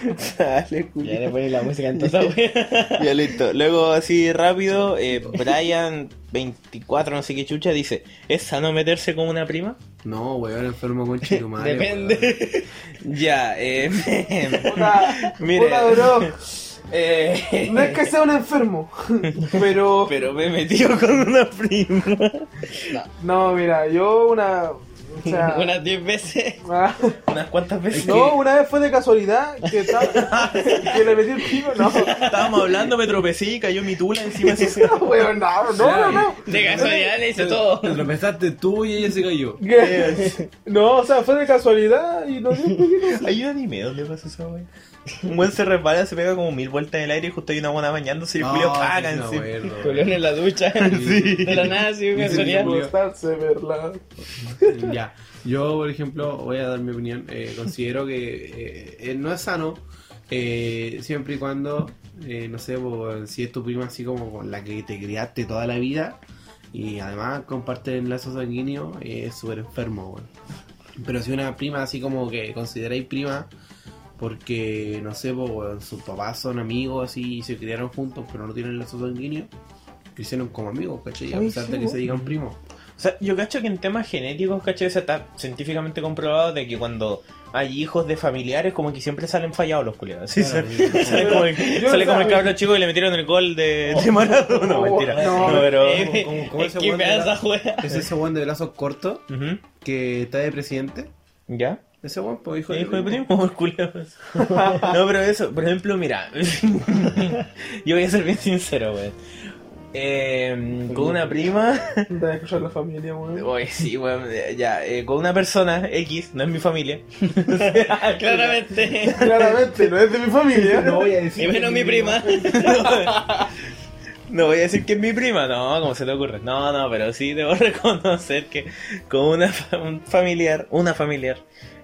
Culiao. Ya le ponen la música en toda. Ya listo. Luego, así rápido, eh, Brian24, no sé qué chucha, dice: ¿Es sano meterse con una prima? No, weón, enfermo con chico madre. Depende. Ya, eh. Puta, Mire. puta, bro. eh, No es que sea un enfermo, pero... Pero me he metido con una prima. No, mira, yo una... O sea, Unas 10 veces. ah, Unas cuantas veces. no, una vez fue de casualidad que, estaba- que le metí el pico, no. Estábamos hablando, me tropecé y cayó mi tula encima de su No, weón, no, no, no, no. De casualidad le hice todo. Te tropezaste tú y ella se cayó. ¿Qué? No, o sea, fue de casualidad y no qué no. Hay un anime donde pasa esa wey. Un buen se resbala, se pega como mil vueltas en el aire y justo hay una buena bañándose y el Julio me acuerdo. Julián en la ducha. Sí. De la nada, sí. Gustarse, verla. Ya, yo por ejemplo voy a dar mi opinión. Eh, considero que eh, eh, no es sano eh, siempre y cuando, eh, no sé, pues, si es tu prima así como con la que te criaste toda la vida y además comparten lazos sanguíneos, eh, es súper enfermo. weón. Pero si una prima así como que consideráis prima porque, no sé, pues, sus papás son amigos así y se criaron juntos pero no tienen lazos sanguíneos, crecieron como amigos, ¿cachai? A pesar sí, de que se digan primos. O sea, yo cacho que en temas genéticos, cacho, eso está científicamente comprobado de que cuando hay hijos de familiares, como que siempre salen fallados los culiados. Sí, Claro. sale, sale como, el, sale como el cabro chico y le metieron el gol de, de Maradona. No, mentira. No, No, pero. Eh, como- como ese Es que weón de me da esa juega. Es ese weón de brazos cortos que está de presidente. ¿Ya? Ese weón, pues hijo de, Hijo de primo, culiao. No, pero eso, por ejemplo, mira. yo voy a ser bien sincero, wey. Eh, con una prima. De escuchar la familia, weón. Oye, sí, weón, ya, eh, con una persona X, no es mi familia. Claramente. Claramente, no es de mi familia. No voy a decir. Y menos mi prima. No voy a decir que es mi prima, no, como se te ocurre. No, no, pero sí debo reconocer que con una fa- un familiar, una familiar,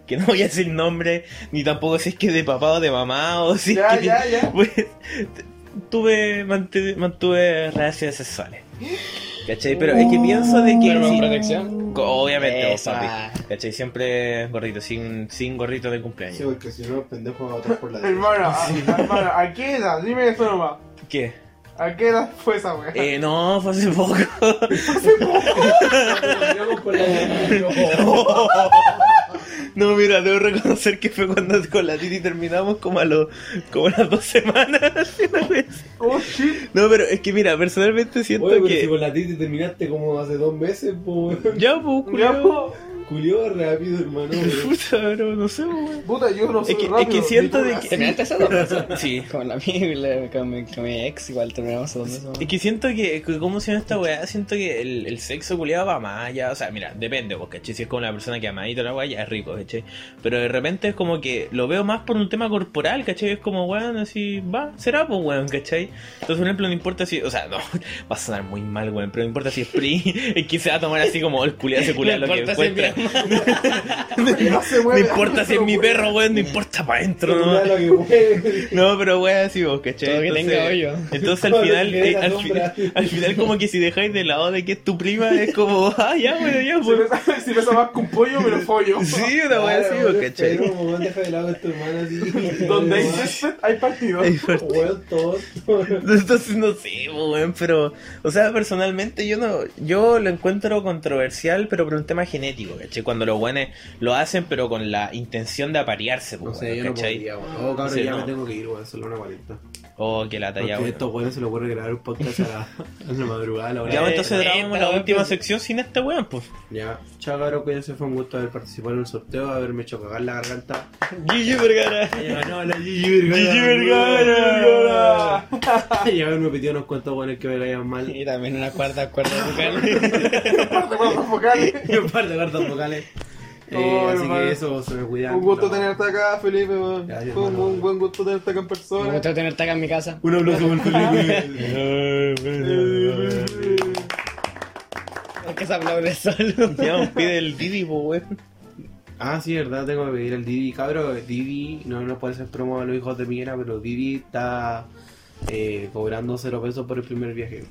que no voy a decir nombre, ni tampoco si es que de papá o de mamá, o si Ya, es que, ya, ya. pues, tuve, mantuve, mantuve relaciones sexuales. ¿Cachai? Pero es que pienso de que... ¿Pero con protección? Obviamente, vos, papi. ¿Cachai? Siempre gorrito, sin, sin gorrito de cumpleaños. Sí, porque si no, pendejo va a por la Hermano, a, hermano, ¿a qué edad? Dime eso nomás. ¿Qué? ¿A qué edad fue esa weá? Eh, no, fue hace poco. No, mira, debo reconocer que fue cuando con la Titi terminamos como a los como a las dos semanas. Oh shit. No, pero es que mira, personalmente siento Oye, pero que. si con la Titi terminaste como hace dos meses, pues. Ya, pues, Ya, culiao. Culió rápido, hermano. Puta, pero no sé, weón. Puta, yo no soy Es que, es rápido. que siento de que. ¿Terminaste hace dos? Sí. Con la mía, con mi, con mi ex, igual terminamos dos meses. Es que siento que, que ¿cómo se llama esta weá? Siento que el, el sexo culiado va más allá. O sea, mira, depende, porque Si es con una persona que ama y toda la weá, ya es rico, ¿cachai? Pero de repente es como que lo veo más por un tema corporal, ¿cachai? Es como, weón, así, va, será, pues, weón, ¿cachai? Entonces, por ejemplo, no importa si, o sea, no, va a sonar muy mal, weón, pero no importa si es PRI, es que se va a tomar así como el culiado se culea No lo que encuentra. No se No mueve, importa si es mi weón. perro, weón, no importa para adentro, ¿no? No, pero weón, así vos, ¿cachai? Todo que tenga hoyo. Entonces al final, eh, al, fi- al final como que si dejáis de lado de que es tu prima, es como, ah, ya, bueno, ya, Si pesa, si pesa más que un pollo, me lo follo. Sí, una weá así, vos, ¿cachai? Pero, weón, deja de lado a tu hermana así. Donde hay césped, hay partido. Weón, todo. Entonces no sé, weón, pero, o sea, personalmente yo no, yo lo encuentro controversial, pero por un tema genético, ¿cachai? Cuando los buenos lo hacen, pero con la intención de aparearse, No pues, sé, yo no ¿cachai? podría, weón. Oh, cabrón, Sí, ya no. me tengo que ir. Solo una cuarenta. Oh, que lata, Porque ya, a weón. estos weones se le ocurre grabar un podcast a la, a la madrugada, a la hora Ya, de- entonces grabamos la última pues. sección sin este weón, pues. Ya, chao, cabrón, cuídense. Fue un gusto haber participado en el sorteo, haberme hecho cagar la garganta. Gigi Vergara. Ya ganó la Gigi Vergara. Gigi Vergara. Y haberme pedido unos cuantos buenos que me vayan mal. Y también una cuarta cuerda vocal. Aparte, cuerdas vocales. Y un par de cartas vocales. Eh, así hermano. que eso, se me cuidan. Un gusto No. tenerte acá, Felipe. weón. Gracias, Fue un, un buen gusto tenerte acá en persona. gusta tenerte acá en mi casa. Un aplauso por Felipe. Eh, se aplaude solo. Ya, pide el Didi, po, weón. Ah, sí, verdad, tengo que pedir el Didi. Cabro, Didi, no nos puede hacer promo a los hijos de Piñera, pero Didi está eh, cobrando cero pesos por el primer viaje.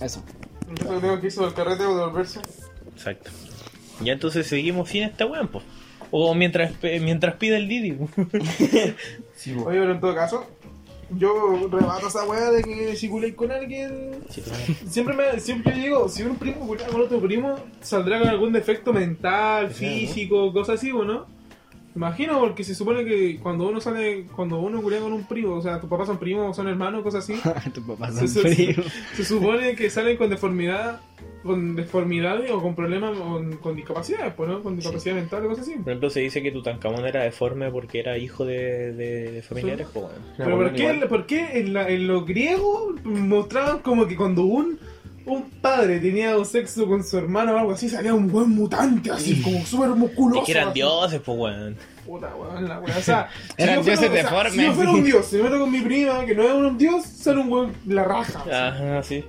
Eso. Yo tengo que sobre el carrete o devolverse. Exacto. Ya entonces seguimos sin esta weón, po. O mientras, pe- mientras pide el Didi. Sí, po. Oye, pero en todo caso, yo rebato esa weá de que si culéis con alguien. Siempre me siempre digo, si un primo culea con otro primo, saldrá con algún defecto mental, físico, cosas así, ¿o no? Imagino, porque se supone que cuando uno sale, cuando uno culea con un primo, o sea, tus papás son primos, son hermanos, cosas así, tu papá se, son se- fríos. se supone que salen con deformidad, con deformidades o con problemas, con, con discapacidades, pues, ¿no? Con discapacidad mental o cosas así. Por ejemplo, se dice que Tutankamón era deforme porque era hijo de, de, de familiares, weón. Pero ¿por qué, ¿por qué en, la- en lo griego mostraban como que cuando un, un padre tenía un sexo con su hermano o algo así, salía un buen mutante, así como súper musculoso? Es que eran así. dioses, po, weón. Puta, weón, la weá. O sea, Eran yo fuera- dioses o sea, deformes. Si yo fuera un dios, si me meto con mi prima, que no es un dios, sale un weón la raja. Ajá, sí.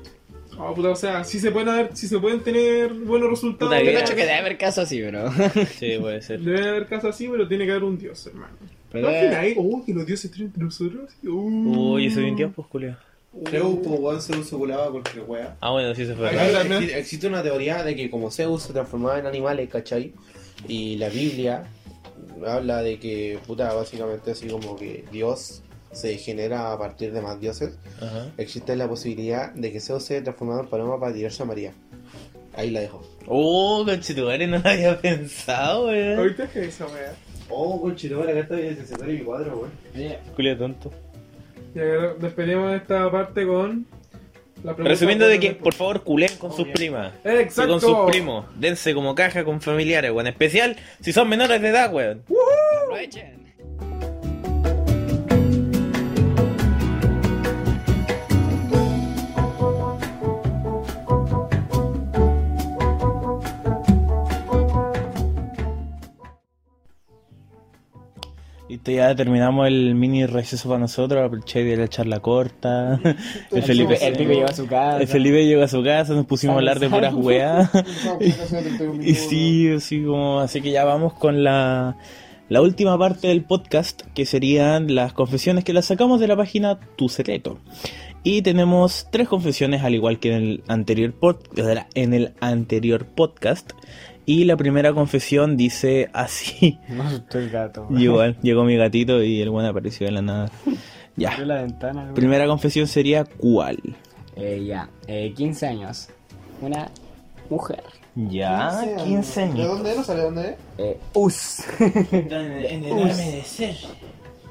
Ah, puta, o sea, sí se pueden haber, sí se pueden tener buenos resultados. Puta, Yo cacho que debe haber casos así, bro. Sí, puede ser. Debe haber casos así, pero tiene que haber un dios, hermano. Pero ¿No debe- imagináis? Oh, que los dioses estén entre nosotros. Uh. Uy, yo soy un dios, pues, culio. Zeus, po, weón, Zeus se culaba cualquier wea. Ah, bueno, sí se fue. También. existe, existe una teoría de que como Zeus se transformaba en animales, ¿cachai? Y la Biblia habla de que, puta, básicamente así como que Dios se genera a partir de más dioses. Ajá. Existe la posibilidad de que Zeus se transformara en paloma para tirarse a María. Ahí la dejo. Oh, conchetumare, no lo había pensado, weón. Ahorita es que esa weá. Oh, conchetumare, acá está bien necesario mi cuadro, weón. Oye, Culio tonto. Y ahora despedimos esta parte con la pregunta Resumiendo de que, por favor, culen con sus primas. Eh, Y Exacto. con sus primos. Dense como caja con familiares, weón. Especial si son menores de edad, weón. aprovechen. Listo, ya terminamos el mini receso para nosotros. Aproveché de la charla corta. El Felipe, El llegó a su casa. el Felipe llegó a su casa, nos pusimos a hablar de puras weas. Y Y sí, así como, así que ya vamos con la, la última parte del podcast, que serían las confesiones que las sacamos de la página Tu Secreto. Y tenemos tres confesiones, al igual que en el anterior, pod- en el anterior podcast. Y la primera confesión dice así. No asustó el gato. Llegó, llegó mi gatito y el buen apareció de la nada. Ya. la ventana. güey. Primera confesión sería ¿cuál? Eh, ya, eh, 15 años. Una mujer. Ya, 15 ¿De dónde? ¿No sale de dónde es? Eh, us. En edad de merecer.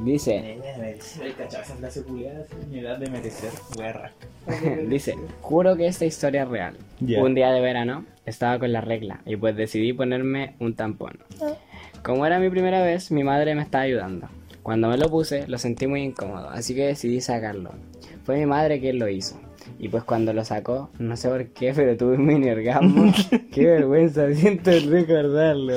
Dice, En edad de merecer. En edad de merecer. Guerra. dice, juro que esta historia es real. Ya. Un día de verano estaba con la regla y pues decidí ponerme un tampón. Como era mi primera vez, mi madre me estaba ayudando. Cuando me lo puse, lo sentí muy incómodo, así que decidí sacarlo. Fue mi madre quien lo hizo. Y pues cuando lo sacó, no sé por qué, pero tuve un mini orgasmo. qué vergüenza siento el recordarlo.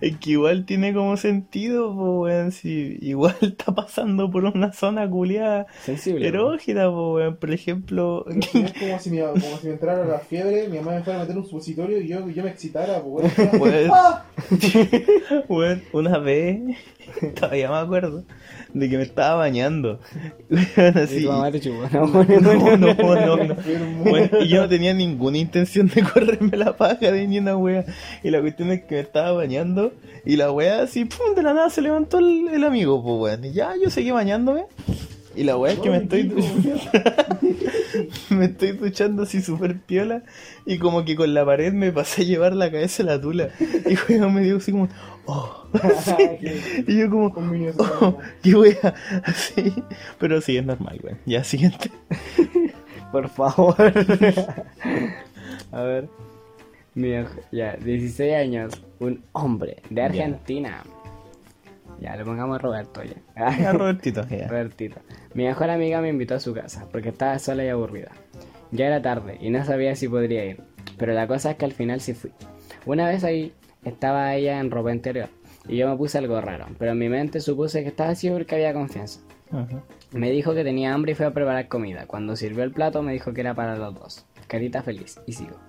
Es que igual tiene como sentido, po, weón. Si igual está pasando por una zona culiada Sensible. po. erógena, po, weón. Por ejemplo, Es como si, me, como si me entrara la fiebre, mi mamá me fuera a meter un supositorio y yo, yo me excitara, pues, Pues- ¡Ah! weón, una vez, todavía me acuerdo, de que me estaba bañando. Weón, Y así. tu mamá te chupó, ¿no? No, no, no, no. Enfermo. Bueno, y yo no tenía ninguna intención de correrme la paja de ni una wea. Y la cuestión es que me estaba bañando. Y la wea así, pum, de la nada se levantó el, el amigo, pues weón. Y ya yo seguí bañándome. Y la wea es que me estoy me estoy duchando así súper piola. Y como que con la pared me pasé a llevar la cabeza a la tula. Y weón me dio así como, oh. Así. Y yo como, oh, qué wea. Así. Pero sí, es normal, weón. Ya, siguiente. Por favor. A ver. Mi mej- ya, 16 años. Un hombre de Argentina. Ya, le pongamos Roberto ya. Ya, Robertito, ya. Robertito. Mi mejor amiga me invitó a su casa porque estaba sola y aburrida. Ya era tarde y no sabía si podría ir. Pero la cosa es que al final sí fui. Una vez ahí estaba ella en ropa interior y yo me puse algo raro. Pero en mi mente supuse que estaba así porque había confianza. Ajá. Me dijo que tenía hambre y fue a preparar comida. Cuando sirvió el plato me dijo que era para los dos. carita feliz. Y sigo.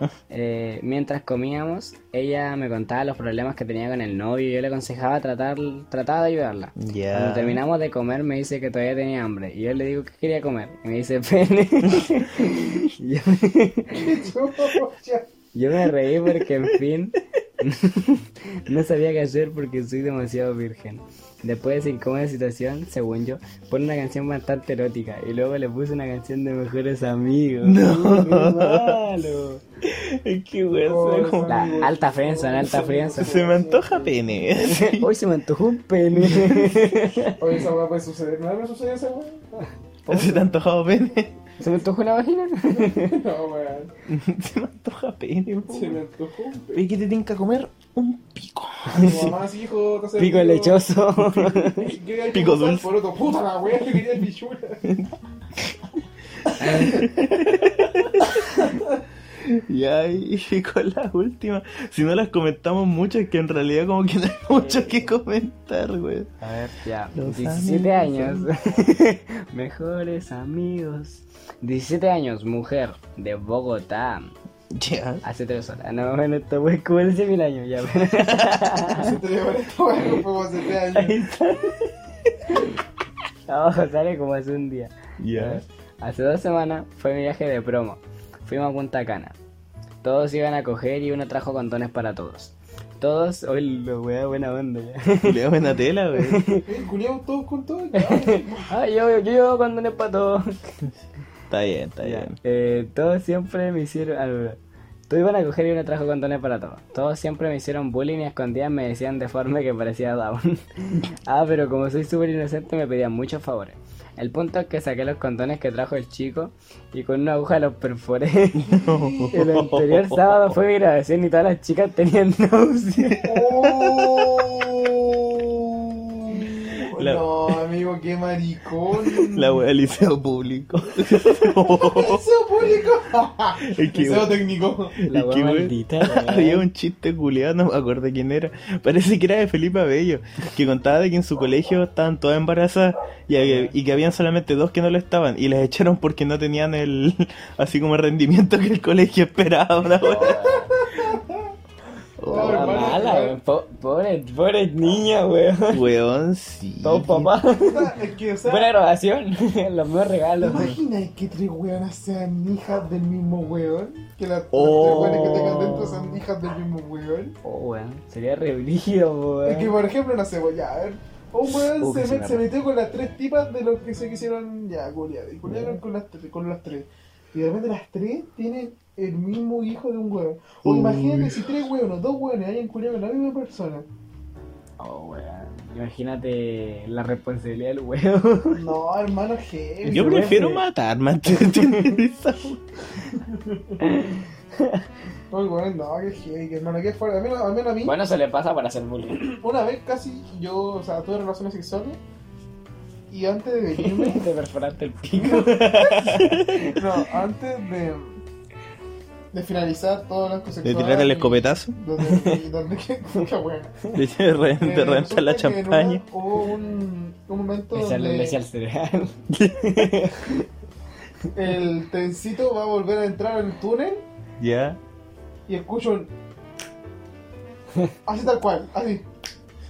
Eh, mientras comíamos, ella me contaba los problemas que tenía con el novio y yo le aconsejaba tratar, trataba de ayudarla. Ya. Cuando terminamos de comer me dice que todavía tenía hambre y yo le digo que quería comer y me dice pene. Yo, yo me reí porque en fin no sabía qué hacer porque soy demasiado virgen. Después de esa incómoda situación, según yo, pone una canción bastante erótica y luego le puse una canción de mejores amigos. No. ¡Qué malo! Es que weón, Oh, La alta friendzone, alta friendzone. Se me antoja pene. Hoy se me antojó un pene. Oye, esa weá puede suceder. ¿No me sucedió esa weá? ¿Se te ha antojado pene? ¿Se me antojó una vagina? No, weón. Se me antoja pene, po. Se me antojó. un pe- Oye, ¿qué te tienen que comer? Un pico. Tu mamá, sí, hijo, hace Pico lechoso. Pico dulce. Por otro, puta la weá, que quería el pichula. Y y con la última. Si no las comentamos mucho, es que en realidad como que no hay mucho que comentar, güey. A ver, ya. Los 17 años. amigos Mejores amigos. 17 años, mujer, de Bogotá. Ya. Hace 3 horas. No, bueno, esto fue como hace mil años ya. Se te lleva esta weá como hace tres años. Abajo sale como hace un día. Ya. Hace dos semanas fue mi viaje de promo. Fuimos a Punta Cana. Todos iban a coger y uno trajo condones para todos. Todos, hoy lo wea buena onda ya. Le da buena tela, güey. Eh, culiamos todos con todo. ya. ah, yo, yo llevo condones para todos. Está bien, está Ya. bien. Eh, todos siempre me hicieron. ah. Todos iban a coger y uno trajo condones para todos. Todos siempre me hicieron bullying y a escondidas me decían deforme que parecía down. ah, pero como soy súper inocente me pedían muchos favores. El punto es que saqué los condones que trajo el chico y con una aguja los perforé. el anterior sábado fue mi grabación y todas las chicas tenían náuseas. Oh. La- No, amigo, qué maricón. La wea del liceo público. Liceo público. Es que, Liceo técnico. La wea maldita. la. Había un chiste culiado, no me acuerdo quién era. Parece que era de Felipe Abello, que contaba de que en su colegio estaban todas embarazadas y, había- y que habían solamente dos que no lo estaban y las echaron porque no tenían el así como el rendimiento que el colegio esperaba. Una wea. Oh, La mala, weón. Po- Pobre, pobre niña, weón. Weón, sí. Todo papá. Es que, o sea, Buena grabación. Los mejores regalos. Imagina que tres weonas sean hijas del mismo weón. Que las, Oh. tres weonas que tengan dentro sean hijas del mismo weón. Oh, weón. Sería re brígido, weón. Es que, por ejemplo, no sé, ya, a ver. Un weón Uh, se, met- metió con las tres tipas de los que se quisieron ya culiar. Y las, con las tres. Y de repente las tres tienen el mismo hijo de un weón. O Uy. imagínate si tres weones, dos weones hayan culiado con la misma persona. Oh, weón. Imagínate la responsabilidad del weón. No, hermano, heavy. Yo prefiero matarme antes de tener esa weón, no, que heavy, que hermano, que fuerte. Al menos, al menos a mí, Bueno, se le pasa para hacer bullying. una vez casi yo, o sea, tuve relaciones sexuales. Y antes de venirme. Te perforaste el pico. No, antes de, de finalizar todas las cosas de tirar el escopetazo, Donde, donde que, qué bueno. de, de Eh, reventar la champaña. una- hubo un, un momento Echarle leche al donde cereal. el trencito va a volver a entrar al túnel Ya. y escucho un... Así tal cual, así.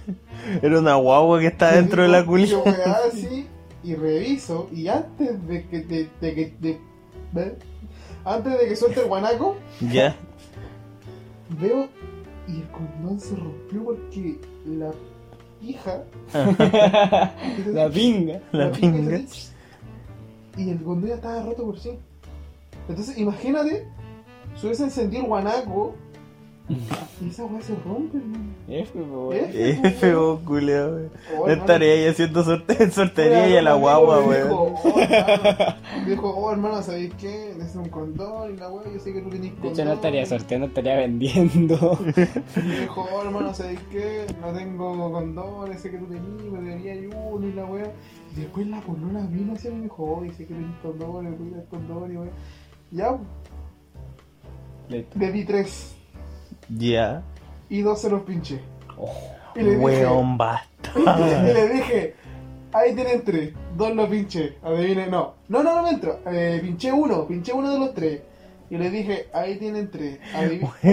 Era una guagua que está dentro de la Yo culia. weá así y reviso y antes de que de, de que de- antes de que suelte el guanaco Ya. veo y el condón se rompió porque la hija La pinga. La pinga pinga. y el condón ya estaba roto por sí entonces imagínate si hubiese encendido el guanaco esa weá se rompe hermano F, weón. Es wey. Oh, No hermano. estaría ahí haciendo sorte sortería y a la guagua. Dijo, oh, hermano, dijo, oh hermano, ¿sabéis qué? Necesito un condón y la weá, yo sé que tú tenés De condón. hecho, no estaría sorteando, estaría vendiendo. Me dijo, oh hermano, ¿sabéis qué? No tengo condones, sé que tú tenías, me debería uno y la weá. Y después la polola vino hacia mí y me dijo, oh, sé que tenés condones, cuida el condón y weá. Ya, Listo. le di tres Ya. y dos se los pinché. Oh. Y le dije, Weón, basta. y le dije, ahí tienen tres, dos los pinché. Adivine, no, no, no, no me entro. Eh, pinché uno, pinché uno de los tres. Y le dije, ahí tienen tres.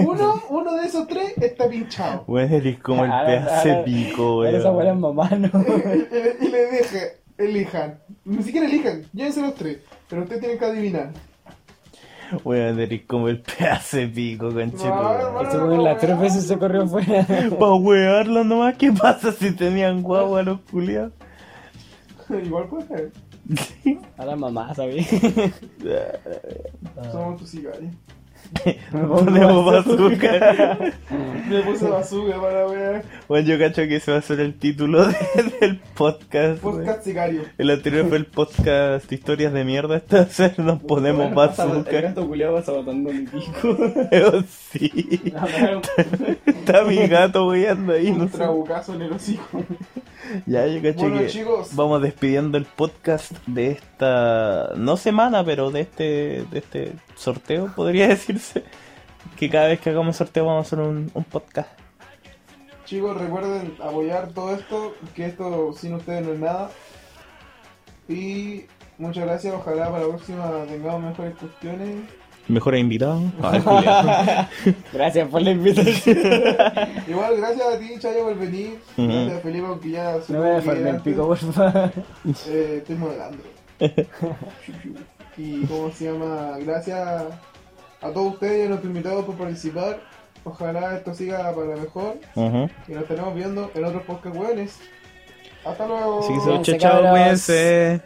Uno, uno de esos tres está pinchado. Weón, eres como el Ahora- pedazo ahora- pico, Ahora esa buena weón. mamá, ¿no? y, le, y le dije, elijan. Ni siquiera elijan, llévense los tres. Pero ustedes tienen que adivinar. Weón, eres como el pedazo de pico, No, conchito. no, Ese weón las tres veces se corrió fuera. Pa' wearlo nomás, ¿qué pasa si tenían guagua los culiados? Igual puede ser. Ahora mamá, ¿sabes? Somos tus sicarios. Ponemos bazooka. Me puse bazooka para ver. Bueno, yo cacho que ese va a ser el título de- del podcast. Podcast sicario. El anterior fue el podcast Historias de mierda. Esta va a ser Nos ponemos El bazooka. gato culiado va sabotando mi pico. Oh, sí. Está mi gato weyando ahí, no Un sé. trabucazo en el hocico. Ya, yo cacho Bueno, que chicos. vamos despidiendo el podcast de esta, no semana, pero de este, de este sorteo, podría decirse. Que cada vez que hagamos sorteo vamos a hacer un, un podcast. Chicos, recuerden apoyar todo esto, que esto sin ustedes no es nada. Y muchas gracias, ojalá para la próxima tengamos mejores cuestiones. Mejor invitado. Gracias por la invitación. Igual, gracias a ti, Chayo, por venir. Ujú. Gracias a Felipe, aunque ya No me el pico, porfa. eh, estoy modelando. y cómo se llama, gracias a todos ustedes y a nuestros invitados por participar. Ojalá esto siga para mejor. Y nos estaremos viendo en otros podcast hueones. Hasta luego. Así que Cuídense, chao, chao, cuídense.